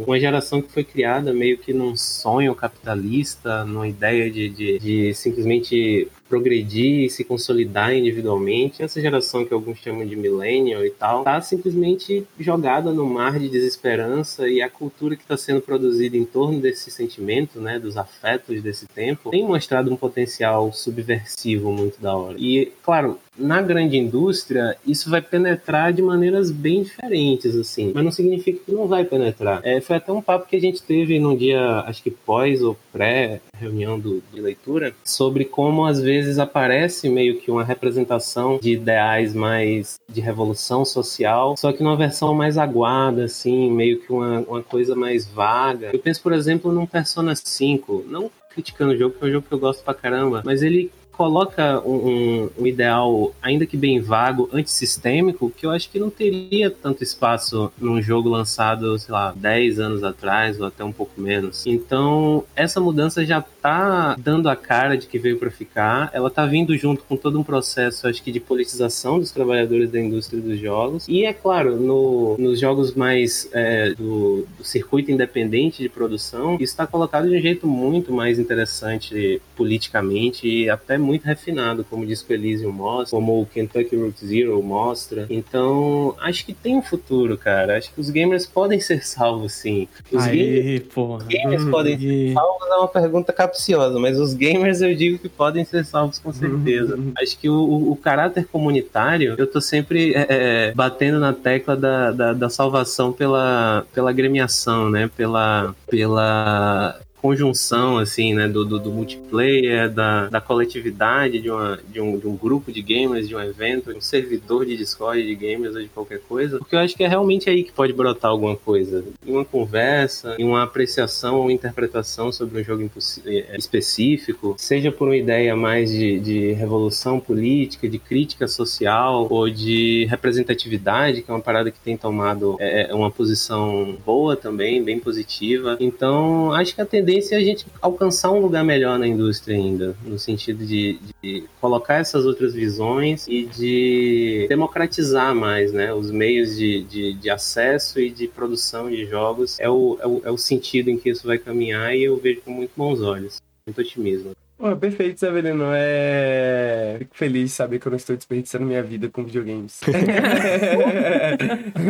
Uma geração que foi criada meio que num sonho capitalista, numa ideia de, de, de simplesmente progredir e se consolidar individualmente. Essa geração que alguns chamam de millennial e tal, tá simplesmente jogada no mar de desesperança e a cultura que está sendo produzida em torno desse sentimento, né, dos afetos desse tempo, tem mostrado um potencial subversivo muito da hora. E, claro, na grande indústria, isso vai penetrar de maneiras bem diferentes, assim. Mas não significa que não vai penetrar. É, foi até um papo que a gente teve num dia, acho que pós ou pré-reunião de leitura, sobre como às vezes aparece meio que uma representação de ideais mais de revolução social, só que numa versão mais aguada, assim, meio que uma, uma coisa mais vaga. Eu penso, por exemplo, num Persona 5, não criticando o jogo, porque é um jogo que eu gosto pra caramba, mas ele coloca um, um, ideal, ainda que bem vago, antissistêmico, que eu acho que não teria tanto espaço num jogo lançado, sei lá, 10 anos atrás ou até um pouco menos. Então, essa mudança já tá dando a cara de que veio para ficar, ela tá vindo junto com todo um processo, acho que, de politização dos trabalhadores da indústria dos jogos. E, é claro, no, nos jogos mais é, do, do circuito independente de produção, isso está colocado de um jeito muito mais interessante politicamente e até muito refinado, como diz o Elysium mostra, como o Kentucky Route Zero mostra. Então, acho que tem um futuro, cara. Acho que os gamers podem ser salvos, sim. Os Aí, gamers, porra. gamers podem ser salvos é uma pergunta capciosa, mas os gamers eu digo que podem ser salvos com certeza. Uhum. Acho que o, o, o, caráter comunitário, eu tô sempre é, é, batendo na tecla da, da, da salvação pela, pela gremiação, né? Pela, pela conjunção, assim, né, do, do, do multiplayer, da, da coletividade de, uma, de, um, de um grupo de gamers, de um evento, de um servidor de Discord de gamers ou de qualquer coisa, porque eu acho que é realmente aí que pode brotar alguma coisa. Em uma conversa, em uma apreciação ou interpretação sobre um jogo é, específico, seja por uma ideia mais de, de revolução política, de crítica social ou de representatividade, que é uma parada que tem tomado é uma posição boa também, bem positiva. Então, acho que a tendência é a gente alcançar um lugar melhor na indústria ainda, no sentido de, de colocar essas outras visões e de democratizar mais, né, os meios de, de, de acesso e de produção de jogos. É o, é o, é o sentido em que isso vai caminhar e eu vejo com muito bons olhos, muito otimismo. Oh, perfeito, Savelino. É... Fico feliz de saber que eu não estou desperdiçando minha vida com videogames. *laughs*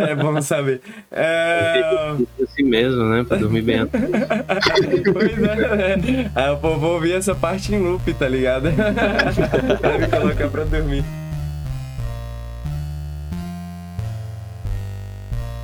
é bom saber. É... Assim mesmo, né? Pra dormir bem. pois é, né? Ah, eu vou ouvir essa parte em loop, tá ligado? *laughs* pra me colocar pra dormir.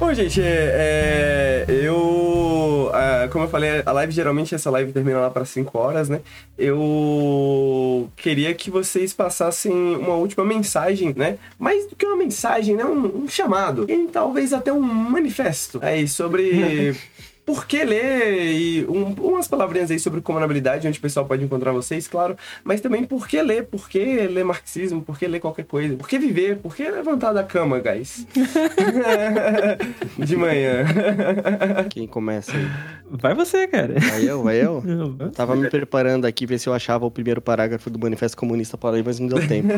Bom, gente, é, eu. É, como eu falei, a live geralmente essa live termina lá para 5 horas, né? Eu queria que vocês passassem uma última mensagem, né? Mais do que uma mensagem, né? Um, um chamado. E talvez até um manifesto aí sobre. *laughs* por que ler e um, umas palavrinhas aí sobre comunabilidade, onde o pessoal pode encontrar vocês, claro, mas também por que ler, por que ler marxismo, por que ler qualquer coisa, por que viver, por que levantar da cama, guys? *laughs* De manhã. Quem começa aí? Vai você, cara. Vai eu, vai eu? *laughs* eu tava me preparando aqui, ver se eu achava o primeiro parágrafo do Manifesto Comunista para ler, mas não deu *laughs* tempo.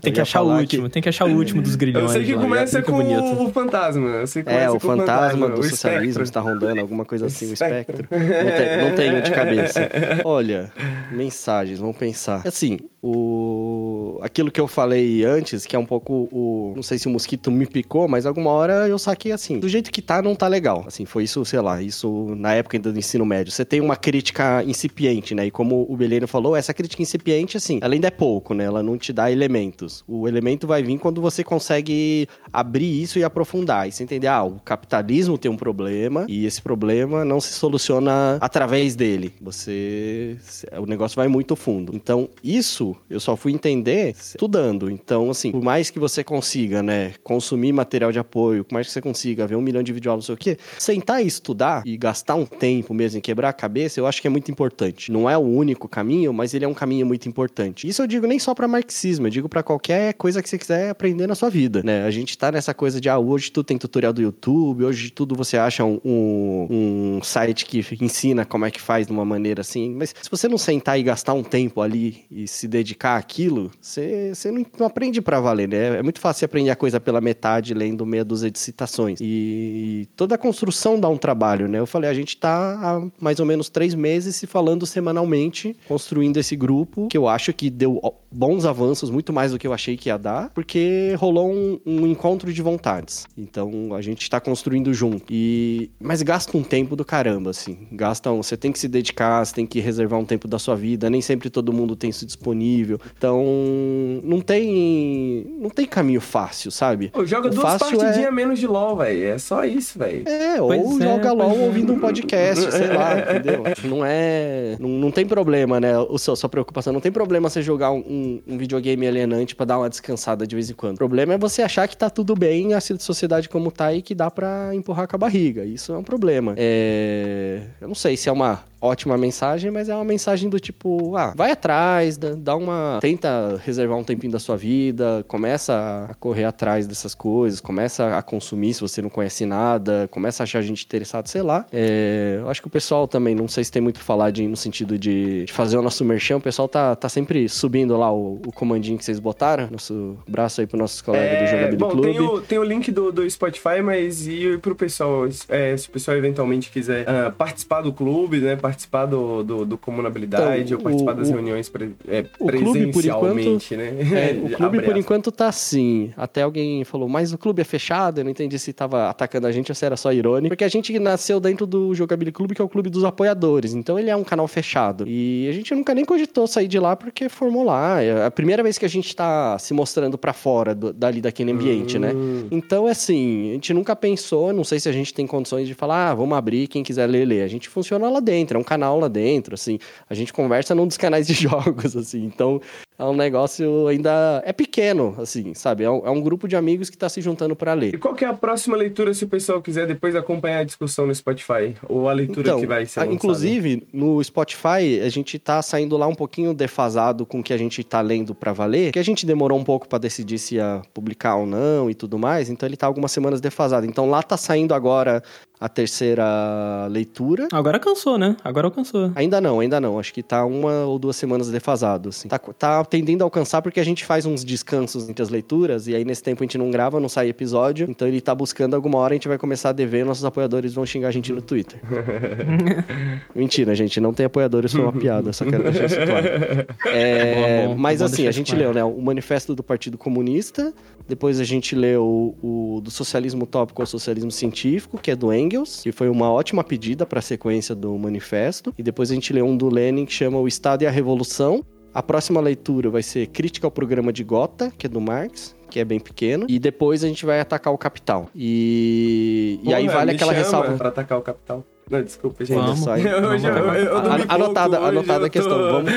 tem que achar o último, que... tem que achar o último dos grilhões. Eu sei que lá, começa com o fantasma. Eu sei que é, o fantasma, fantasma do socialismo está rondando alguma coisa assim, o espectro. Não, tem, não tenho de cabeça. *laughs* Olha, mensagens, vamos pensar. Assim, o aquilo que eu falei antes, que é um pouco o. Não sei se o mosquito me picou, mas alguma hora eu saquei assim. Do jeito que tá, não tá legal. Assim, foi isso, sei lá, isso na época ainda do ensino médio. Você tem uma crítica incipiente, né? E como o Beleno falou, essa crítica incipiente, assim, ela ainda é pouco, né? Ela não te dá elementos. O elemento vai vir quando você consegue abrir isso e aprofundar. E você entender, ah, o capitalismo tem um problema e esse problema não se soluciona através dele. Você. O negócio vai muito fundo. Então, isso eu só fui entender estudando. Então, assim, por mais que você consiga, né, consumir material de apoio, por mais que você consiga ver um milhão de videoaulas, não sei o quê, sentar e estudar e gastar um tempo mesmo em quebrar a cabeça, eu acho que é muito importante. Não é o único caminho, mas ele é um caminho muito importante. Isso eu digo nem só para marxismo, eu digo para qualquer coisa que você quiser aprender na sua vida, né? A gente tá nessa coisa de, ah, hoje tudo tem tutorial do YouTube, hoje tudo você acha um, um, um site que ensina como é que faz de uma maneira assim, mas se você não sentar e gastar um tempo ali e se dedicar àquilo, você, você não, não aprende para valer, né? É muito fácil aprender a coisa pela metade lendo meia dúzia de citações. E toda a construção dá um trabalho, né? Eu falei, a gente tá há mais ou menos três meses se falando semanalmente, construindo esse grupo, que eu acho que deu bons avanços, muito mais do que eu achei que ia dar, porque rolou um, um encontro de vontades. Então a gente está construindo junto. E mas gasta um tempo do caramba, assim. Gasta um, você tem que se dedicar, você tem que reservar um tempo da sua vida. Nem sempre todo mundo tem isso disponível. Então não tem não tem caminho fácil, sabe? Pô, joga o duas partidinhas é... menos de LoL, velho. É só isso, velho. É, pois ou é, joga LoL é. ouvindo um podcast, sei lá, entendeu? *laughs* Não é, não, não tem problema, né? O seu, sua preocupação não tem problema você jogar um um, videogame alienante para dar uma descansada de vez em quando. O problema é você achar que tá tudo bem a sociedade como tá e que dá para empurrar com a barriga. Isso é um problema. É... Eu não sei se é uma ótima mensagem, mas é uma mensagem do tipo, ah, vai atrás, dá uma. Tenta reservar um tempinho da sua vida, começa a correr atrás dessas coisas, começa a consumir se você não conhece nada, começa a achar gente interessada, sei lá. É, eu acho que o pessoal também, não sei se tem muito pra falar de, no sentido de, de fazer o nosso merchan, o pessoal tá, tá sempre subindo lá o, o comandinho que vocês botaram, nosso braço aí pro nossos colegas é, do Jogabilidade bom, Clube. Tem o, tem o link do, do Spotify, mas e pro pessoal, é, se o pessoal eventualmente quiser uh, participar do clube, né, participar do, do, do Comunabilidade então, ou participar o, das reuniões pre, é, o. Clube, por enquanto, né? É, o *laughs* clube, por enquanto, tá assim. Até alguém falou, mas o clube é fechado? Eu não entendi se tava atacando a gente ou se era só irônico. Porque a gente nasceu dentro do Jogability Clube, que é o clube dos apoiadores. Então ele é um canal fechado. E a gente nunca nem cogitou sair de lá porque formou lá. É a primeira vez que a gente tá se mostrando pra fora do- dali daquele ambiente, né? Hum. Então, é assim, a gente nunca pensou, não sei se a gente tem condições de falar, ah, vamos abrir, quem quiser ler, lê. A gente funciona lá dentro, é um canal lá dentro, assim. A gente conversa num dos canais de *laughs* jogos, assim. Então, é um negócio ainda... É pequeno, assim, sabe? É um, é um grupo de amigos que tá se juntando pra E ler. qual que é a próxima leitura se o pessoal quiser depois acompanhar a discussão no Spotify? Ou a leitura Então, que vai ser a- lançada? inclusive, no Spotify, a gente tá saindo lá um pouquinho defasado com o que a gente tá lendo pra valer, que a gente demorou um pouco pra decidir se ia publicar ou não e tudo mais, então ele tá algumas semanas defasado. Então lá tá saindo agora a terceira leitura. Agora cansou, né? Agora alcançou. Ainda não, ainda não. Acho que tá uma ou duas semanas defasado, assim. Tá, tá tendendo a alcançar porque a gente faz uns descansos entre as leituras e aí nesse tempo a gente não grava, não sai episódio. Então ele tá buscando alguma hora a gente vai começar a dever, nossos apoiadores vão xingar a gente no Twitter. *laughs* Mentira, gente, não tem apoiadores, foi uma piada, só quero deixar isso claro. *laughs* É, Bom, bom, mas bom assim, a gente claro. leu, né, o Manifesto do Partido Comunista, depois a gente leu o, do Socialismo Utópico ao Socialismo Científico, que é do Engels, que foi uma ótima pedida para a sequência do manifesto, e depois a gente leu um do Lenin que chama O Estado e a Revolução. A próxima leitura vai ser Crítica ao Programa de Gotha, que é do Marx, que é bem pequeno, e depois a gente vai atacar o Capital. E, e aí vale aquela ressalva. pra atacar o capital. Não, desculpa, gente. Vamos. só aí. Eu, eu, eu dormi An- anotada- hoje anotada eu a questão, tô- vamos-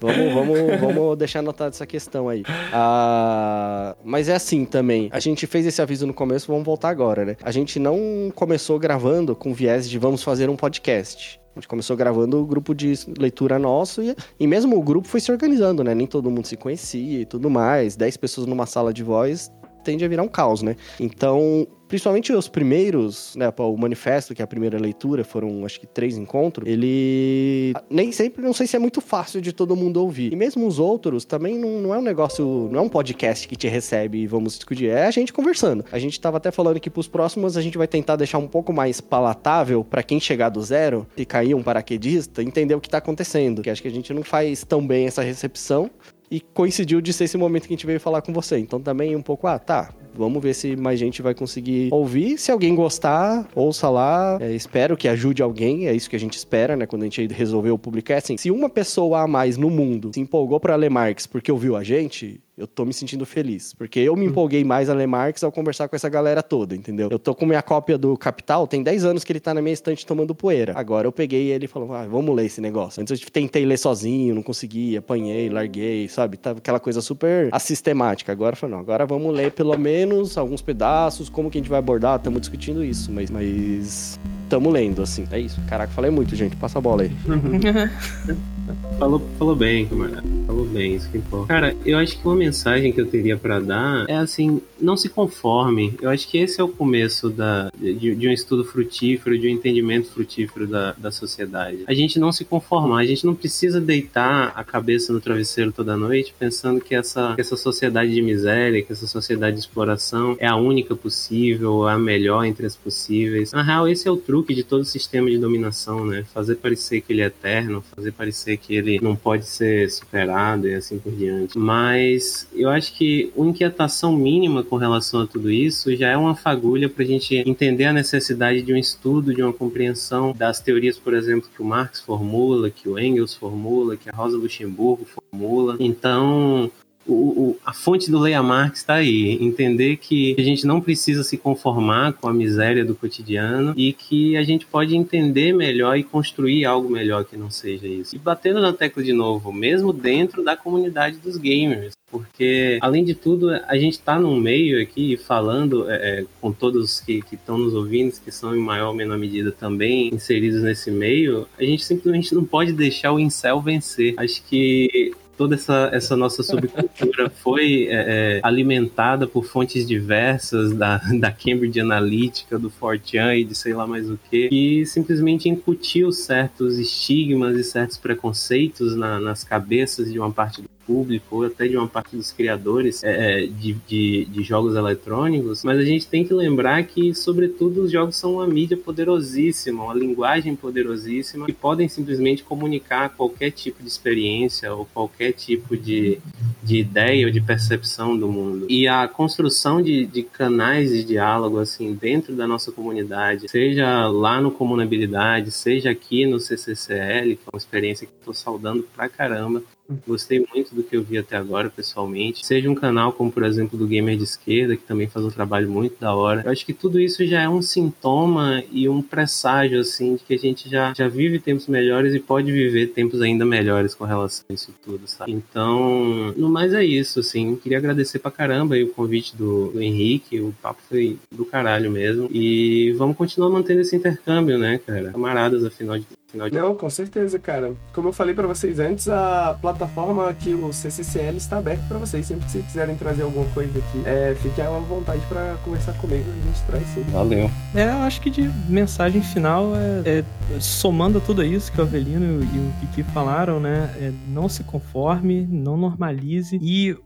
Vamos, vamos, vamos deixar anotada essa questão aí. Ah, mas é assim também. A gente fez esse aviso no começo, vamos voltar agora, né? A gente não começou gravando com viés de vamos fazer um podcast. A gente começou gravando o grupo de leitura nosso e, e mesmo o grupo foi se organizando, né? Nem todo mundo se conhecia e tudo mais. Dez pessoas numa sala de voz tende a virar um caos, né? Então, principalmente os primeiros, né, o manifesto, que é a primeira leitura, foram acho que três encontros, ele nem sempre, não sei se é muito fácil de todo mundo ouvir. E mesmo os outros também não, não é um negócio, não é um podcast que te recebe e vamos discutir, é a gente conversando. A gente tava até falando que pros próximos a gente vai tentar deixar um pouco mais palatável pra quem chegar do zero e cair um paraquedista, entender o que tá acontecendo, que acho que a gente não faz tão bem essa recepção. E coincidiu de ser esse momento que a gente veio falar com você. Então também um pouco, ah, tá. Vamos ver se mais gente vai conseguir ouvir. Se alguém gostar, ouça lá. É, espero que ajude alguém. É isso que a gente espera, né? Quando a gente resolveu publicar. É Assim, se uma pessoa a mais no mundo se empolgou pra ler Marx porque ouviu a gente, eu tô me sentindo feliz. Porque eu me empolguei mais a ler Marx ao conversar com essa galera toda, entendeu? Eu tô com minha cópia do Capital, tem 10 anos que ele tá na minha estante tomando poeira. Agora eu peguei ele e falou, ah, vamos ler esse negócio. Antes eu tentei ler sozinho, não consegui, apanhei, larguei, sabe? Tava aquela coisa super assistemática. Agora eu falei, não, agora vamos ler pelo menos alguns pedaços, como que a gente vai abordar, estamos discutindo isso, mas... mas... Tamo lendo, assim. É isso. Caraca, falei muito, gente. Passa a bola aí. *laughs* Falou, falou bem, camarada. Falou bem, isso que importa. Cara, eu acho que uma mensagem que eu teria pra dar é assim, não se conforme. Eu acho que esse é o começo da, de, de um estudo frutífero, de um entendimento frutífero da, da sociedade. A gente não se conformar, a gente não precisa deitar a cabeça no travesseiro toda noite pensando que essa, que essa sociedade de miséria, que essa sociedade de exploração é a única possível, a melhor entre as possíveis. Na real, esse é o truque de todo sistema de dominação, né? Fazer parecer que ele é eterno, fazer parecer que ele não pode ser superado e assim por diante. Mas eu acho que uma inquietação mínima com relação a tudo isso já é uma fagulha para a gente entender a necessidade de um estudo, de uma compreensão das teorias, por exemplo, que o Marx formula, que o Engels formula, que a Rosa Luxemburgo formula. Então, o, o- a fonte do Leia Marx está aí. Entender que a gente não precisa se conformar com a miséria do cotidiano e que a gente pode entender melhor e construir algo melhor que não seja isso. E batendo na tecla de novo, mesmo dentro da comunidade dos gamers. Porque, além de tudo, a gente está num meio aqui falando é, é, com todos que estão nos ouvindo, que são em maior ou menor medida também inseridos nesse meio, a gente simplesmente não pode deixar o incel vencer. Acho que toda essa, essa nossa subcultura foi é, é, alimentada por fontes diversas da, da Cambridge Analytica, do 4chan e de sei lá mais o que, que simplesmente incutiu certos estigmas e certos preconceitos na- nas cabeças de uma parte do público ou até de uma parte dos criadores é, é, de, de, de, jogos eletrônicos, mas a gente tem que lembrar que, sobretudo, os jogos são uma mídia poderosíssima, uma linguagem poderosíssima, que podem simplesmente comunicar qualquer tipo de experiência ou qualquer tipo de, de ideia ou de percepção do mundo. E a construção de, de canais de diálogo, assim, dentro da nossa comunidade, seja lá no Comunabilidade, seja aqui no CCCL, que é uma experiência que estou saudando pra caramba, Gostei muito do que eu vi até agora, pessoalmente. Seja um canal como, por exemplo, do Gamer de Esquerda, que também faz um trabalho muito da hora. Eu acho que tudo isso já é um sintoma e um presságio, assim, de que a gente já, já vive tempos melhores e pode viver tempos ainda melhores com relação a isso tudo, sabe? Então, no mais é isso, assim. Queria agradecer pra caramba aí o convite do, do Henrique. O papo foi do caralho mesmo. E vamos continuar mantendo esse intercâmbio, né, cara? Camaradas, afinal de. Não, com certeza, cara. Como eu falei para vocês antes, a plataforma aqui, o CCCL, está aberta para vocês. Sempre que vocês quiserem trazer alguma coisa aqui, é, fiquem à vontade para conversar comigo. A gente traz sim. Valeu. É, eu acho que de mensagem final, é, é somando tudo isso que o Avelino e o Kiki falaram, né? É, não se conforme, não normalize. E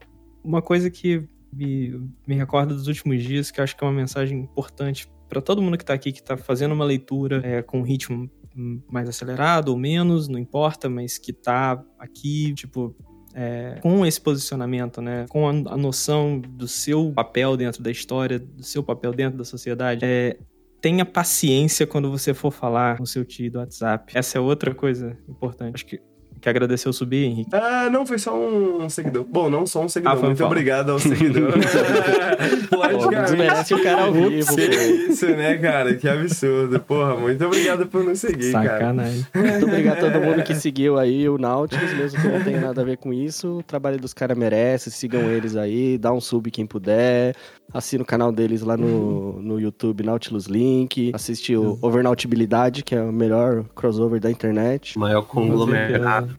uma coisa que me, me recorda dos últimos dias, que eu acho que é uma mensagem importante para todo mundo que está aqui, que está fazendo uma leitura é, com ritmo mais acelerado ou menos, não importa, mas que tá aqui, tipo, é, com esse posicionamento, né, com a, a, noção do seu papel dentro da história, do seu papel dentro da sociedade, é, tenha paciência quando você for falar com seu tio do WhatsApp. Essa é outra coisa importante. Acho que Quer agradecer o subir, Henrique? Ah, não, foi só um seguidor. Bom, não só um seguidor. Ah, Muito obrigado ao *laughs* seguidor. Logicamente. *laughs* o cara ao vivo. Que isso, né, cara? Que absurdo. Porra, muito obrigado por nos seguir, Sacanagem. cara. Muito obrigado a todo mundo que seguiu aí o Nautilus, mesmo que não tenha nada a ver com isso. O trabalho dos caras merece. Sigam eles aí, dá um sub quem puder. Assina o canal deles lá no, no YouTube, Nautilus Link. Assiste o Overnautibilidade, que é o melhor crossover da internet. O maior conglomerado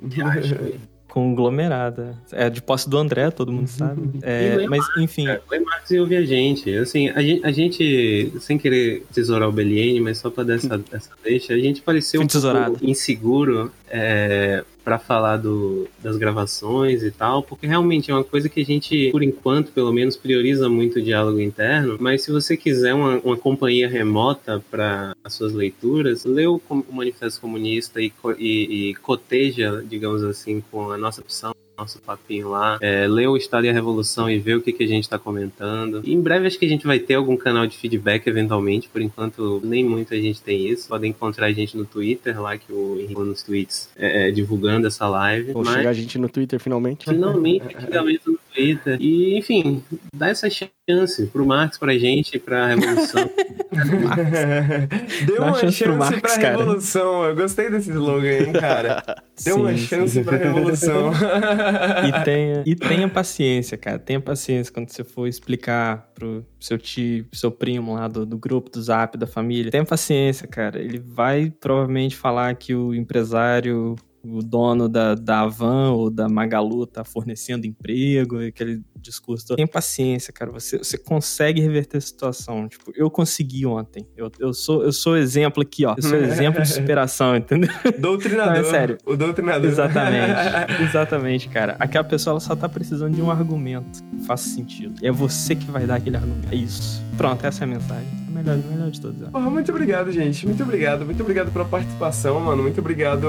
Conglomerada. É de posse do André, todo mundo sabe. É, mas, enfim. É, o Marcos e ouvir a gente. Assim, a gente, a gente, sem querer tesourar o Beliene, mas só pra dar essa, essa deixa, a gente pareceu um pouco inseguro é, para falar do, das gravações e tal, porque realmente é uma coisa que a gente, por enquanto, pelo menos, prioriza muito o diálogo interno. Mas se você quiser uma, uma companhia remota para as suas leituras, lê o, Manifesto Comunista e, e, e coteja, digamos assim, com a nossa opção nosso papinho lá, é, ler o Estado e a Revolução e ver o que, que a gente está comentando. E em breve acho que a gente vai ter algum canal de feedback eventualmente, por enquanto nem muita gente tem isso. Podem encontrar a gente no Twitter, lá que o Henrique nos tweets é, é, divulgando essa live. Vou mas... chegar a gente no Twitter finalmente. Finalmente, *laughs* finalmente no Twitter. E, enfim, dá essa chance pro Marx, pra gente, pra Revolução. *laughs* Deu uma chance, chance Marx, pra cara. Revolução. Eu gostei desse slogan, hein, cara. *laughs* Deu sim, uma chance sim. pra Revolução. e, tenha, e tenha paciência, cara. Tenha paciência quando você for explicar pro seu tio, pro seu primo lá do, do grupo, do zap, da família. Tenha paciência, cara. Ele vai provavelmente falar que o empresário o dono da, da Avan ou da Magalu tá fornecendo emprego, aquele discurso. Tem paciência, cara. Você, você consegue reverter a situação. Tipo, eu consegui ontem. Eu, eu, sou, eu sou exemplo aqui, ó. Eu sou *laughs* exemplo de superação, entendeu? Doutrinador. Não, é sério. O doutrinador. Exatamente. *laughs* Exatamente, cara. Aquela pessoa ela só tá precisando de um argumento que faça sentido. E é você que vai dar aquele argumento. É isso. Pronto, essa é a mensagem. Melhor, melhor de todos. Porra, muito obrigado, gente. Muito obrigado. Muito obrigado pela participação, mano. Muito obrigado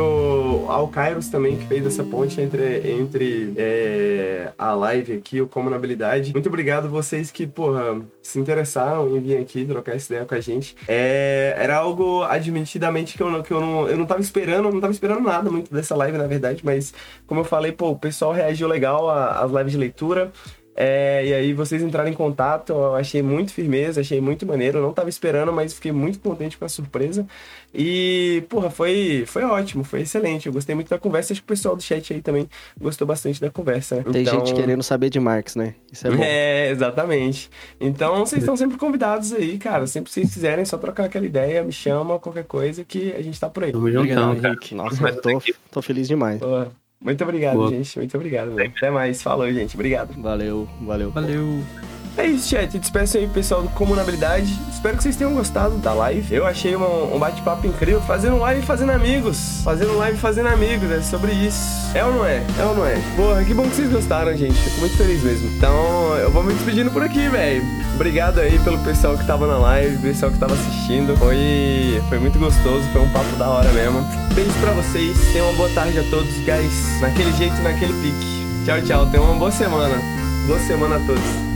ao Kairos também, que fez essa ponte entre, entre é, a live aqui, o Como habilidade. Muito obrigado vocês que, porra, se interessaram em vir aqui trocar essa ideia com a gente. É, era algo admitidamente que eu, não, que eu não, eu não tava esperando, não tava esperando nada muito dessa live, na verdade, mas como eu falei, pô, o pessoal reagiu legal às lives de leitura. É, e aí vocês entraram em contato, eu achei muito firmeza, achei muito maneiro. Eu não tava esperando, mas fiquei muito contente com a surpresa. E, porra, foi, foi ótimo, foi excelente. Eu gostei muito da conversa. Acho que o pessoal do chat aí também gostou bastante da conversa. Né? Tem então... gente querendo saber de Marx, né? Isso é bom. É, exatamente. Então vocês estão sempre convidados aí, cara. Sempre que vocês quiserem, só trocar aquela ideia, me chama, qualquer coisa que a gente tá por aí. Tamo juntão, cara. Nossa, eu tô, tô feliz demais. Porra. Muito obrigado, Boa. gente. Muito obrigado. Até mais. Falou, gente. Obrigado. Valeu, valeu. Valeu. É isso, chat. Despeço aí, pessoal do Comunabilidade. Espero que vocês tenham gostado da live. Eu achei um, um bate-papo incrível. Fazendo live fazendo amigos. Fazendo live fazendo amigos. É sobre isso. É ou não é? É ou não é? Porra, que bom que vocês gostaram, gente. Fico muito feliz mesmo. Então, eu vou me despedindo por aqui, velho. Obrigado aí pelo pessoal que tava na live, pessoal que tava assistindo. Foi, foi muito gostoso, foi um papo da hora mesmo. Beijo pra vocês. Tenham uma boa tarde a todos, guys. Naquele jeito, naquele pique. Tchau, tchau. Tenham uma boa semana. Boa semana a todos.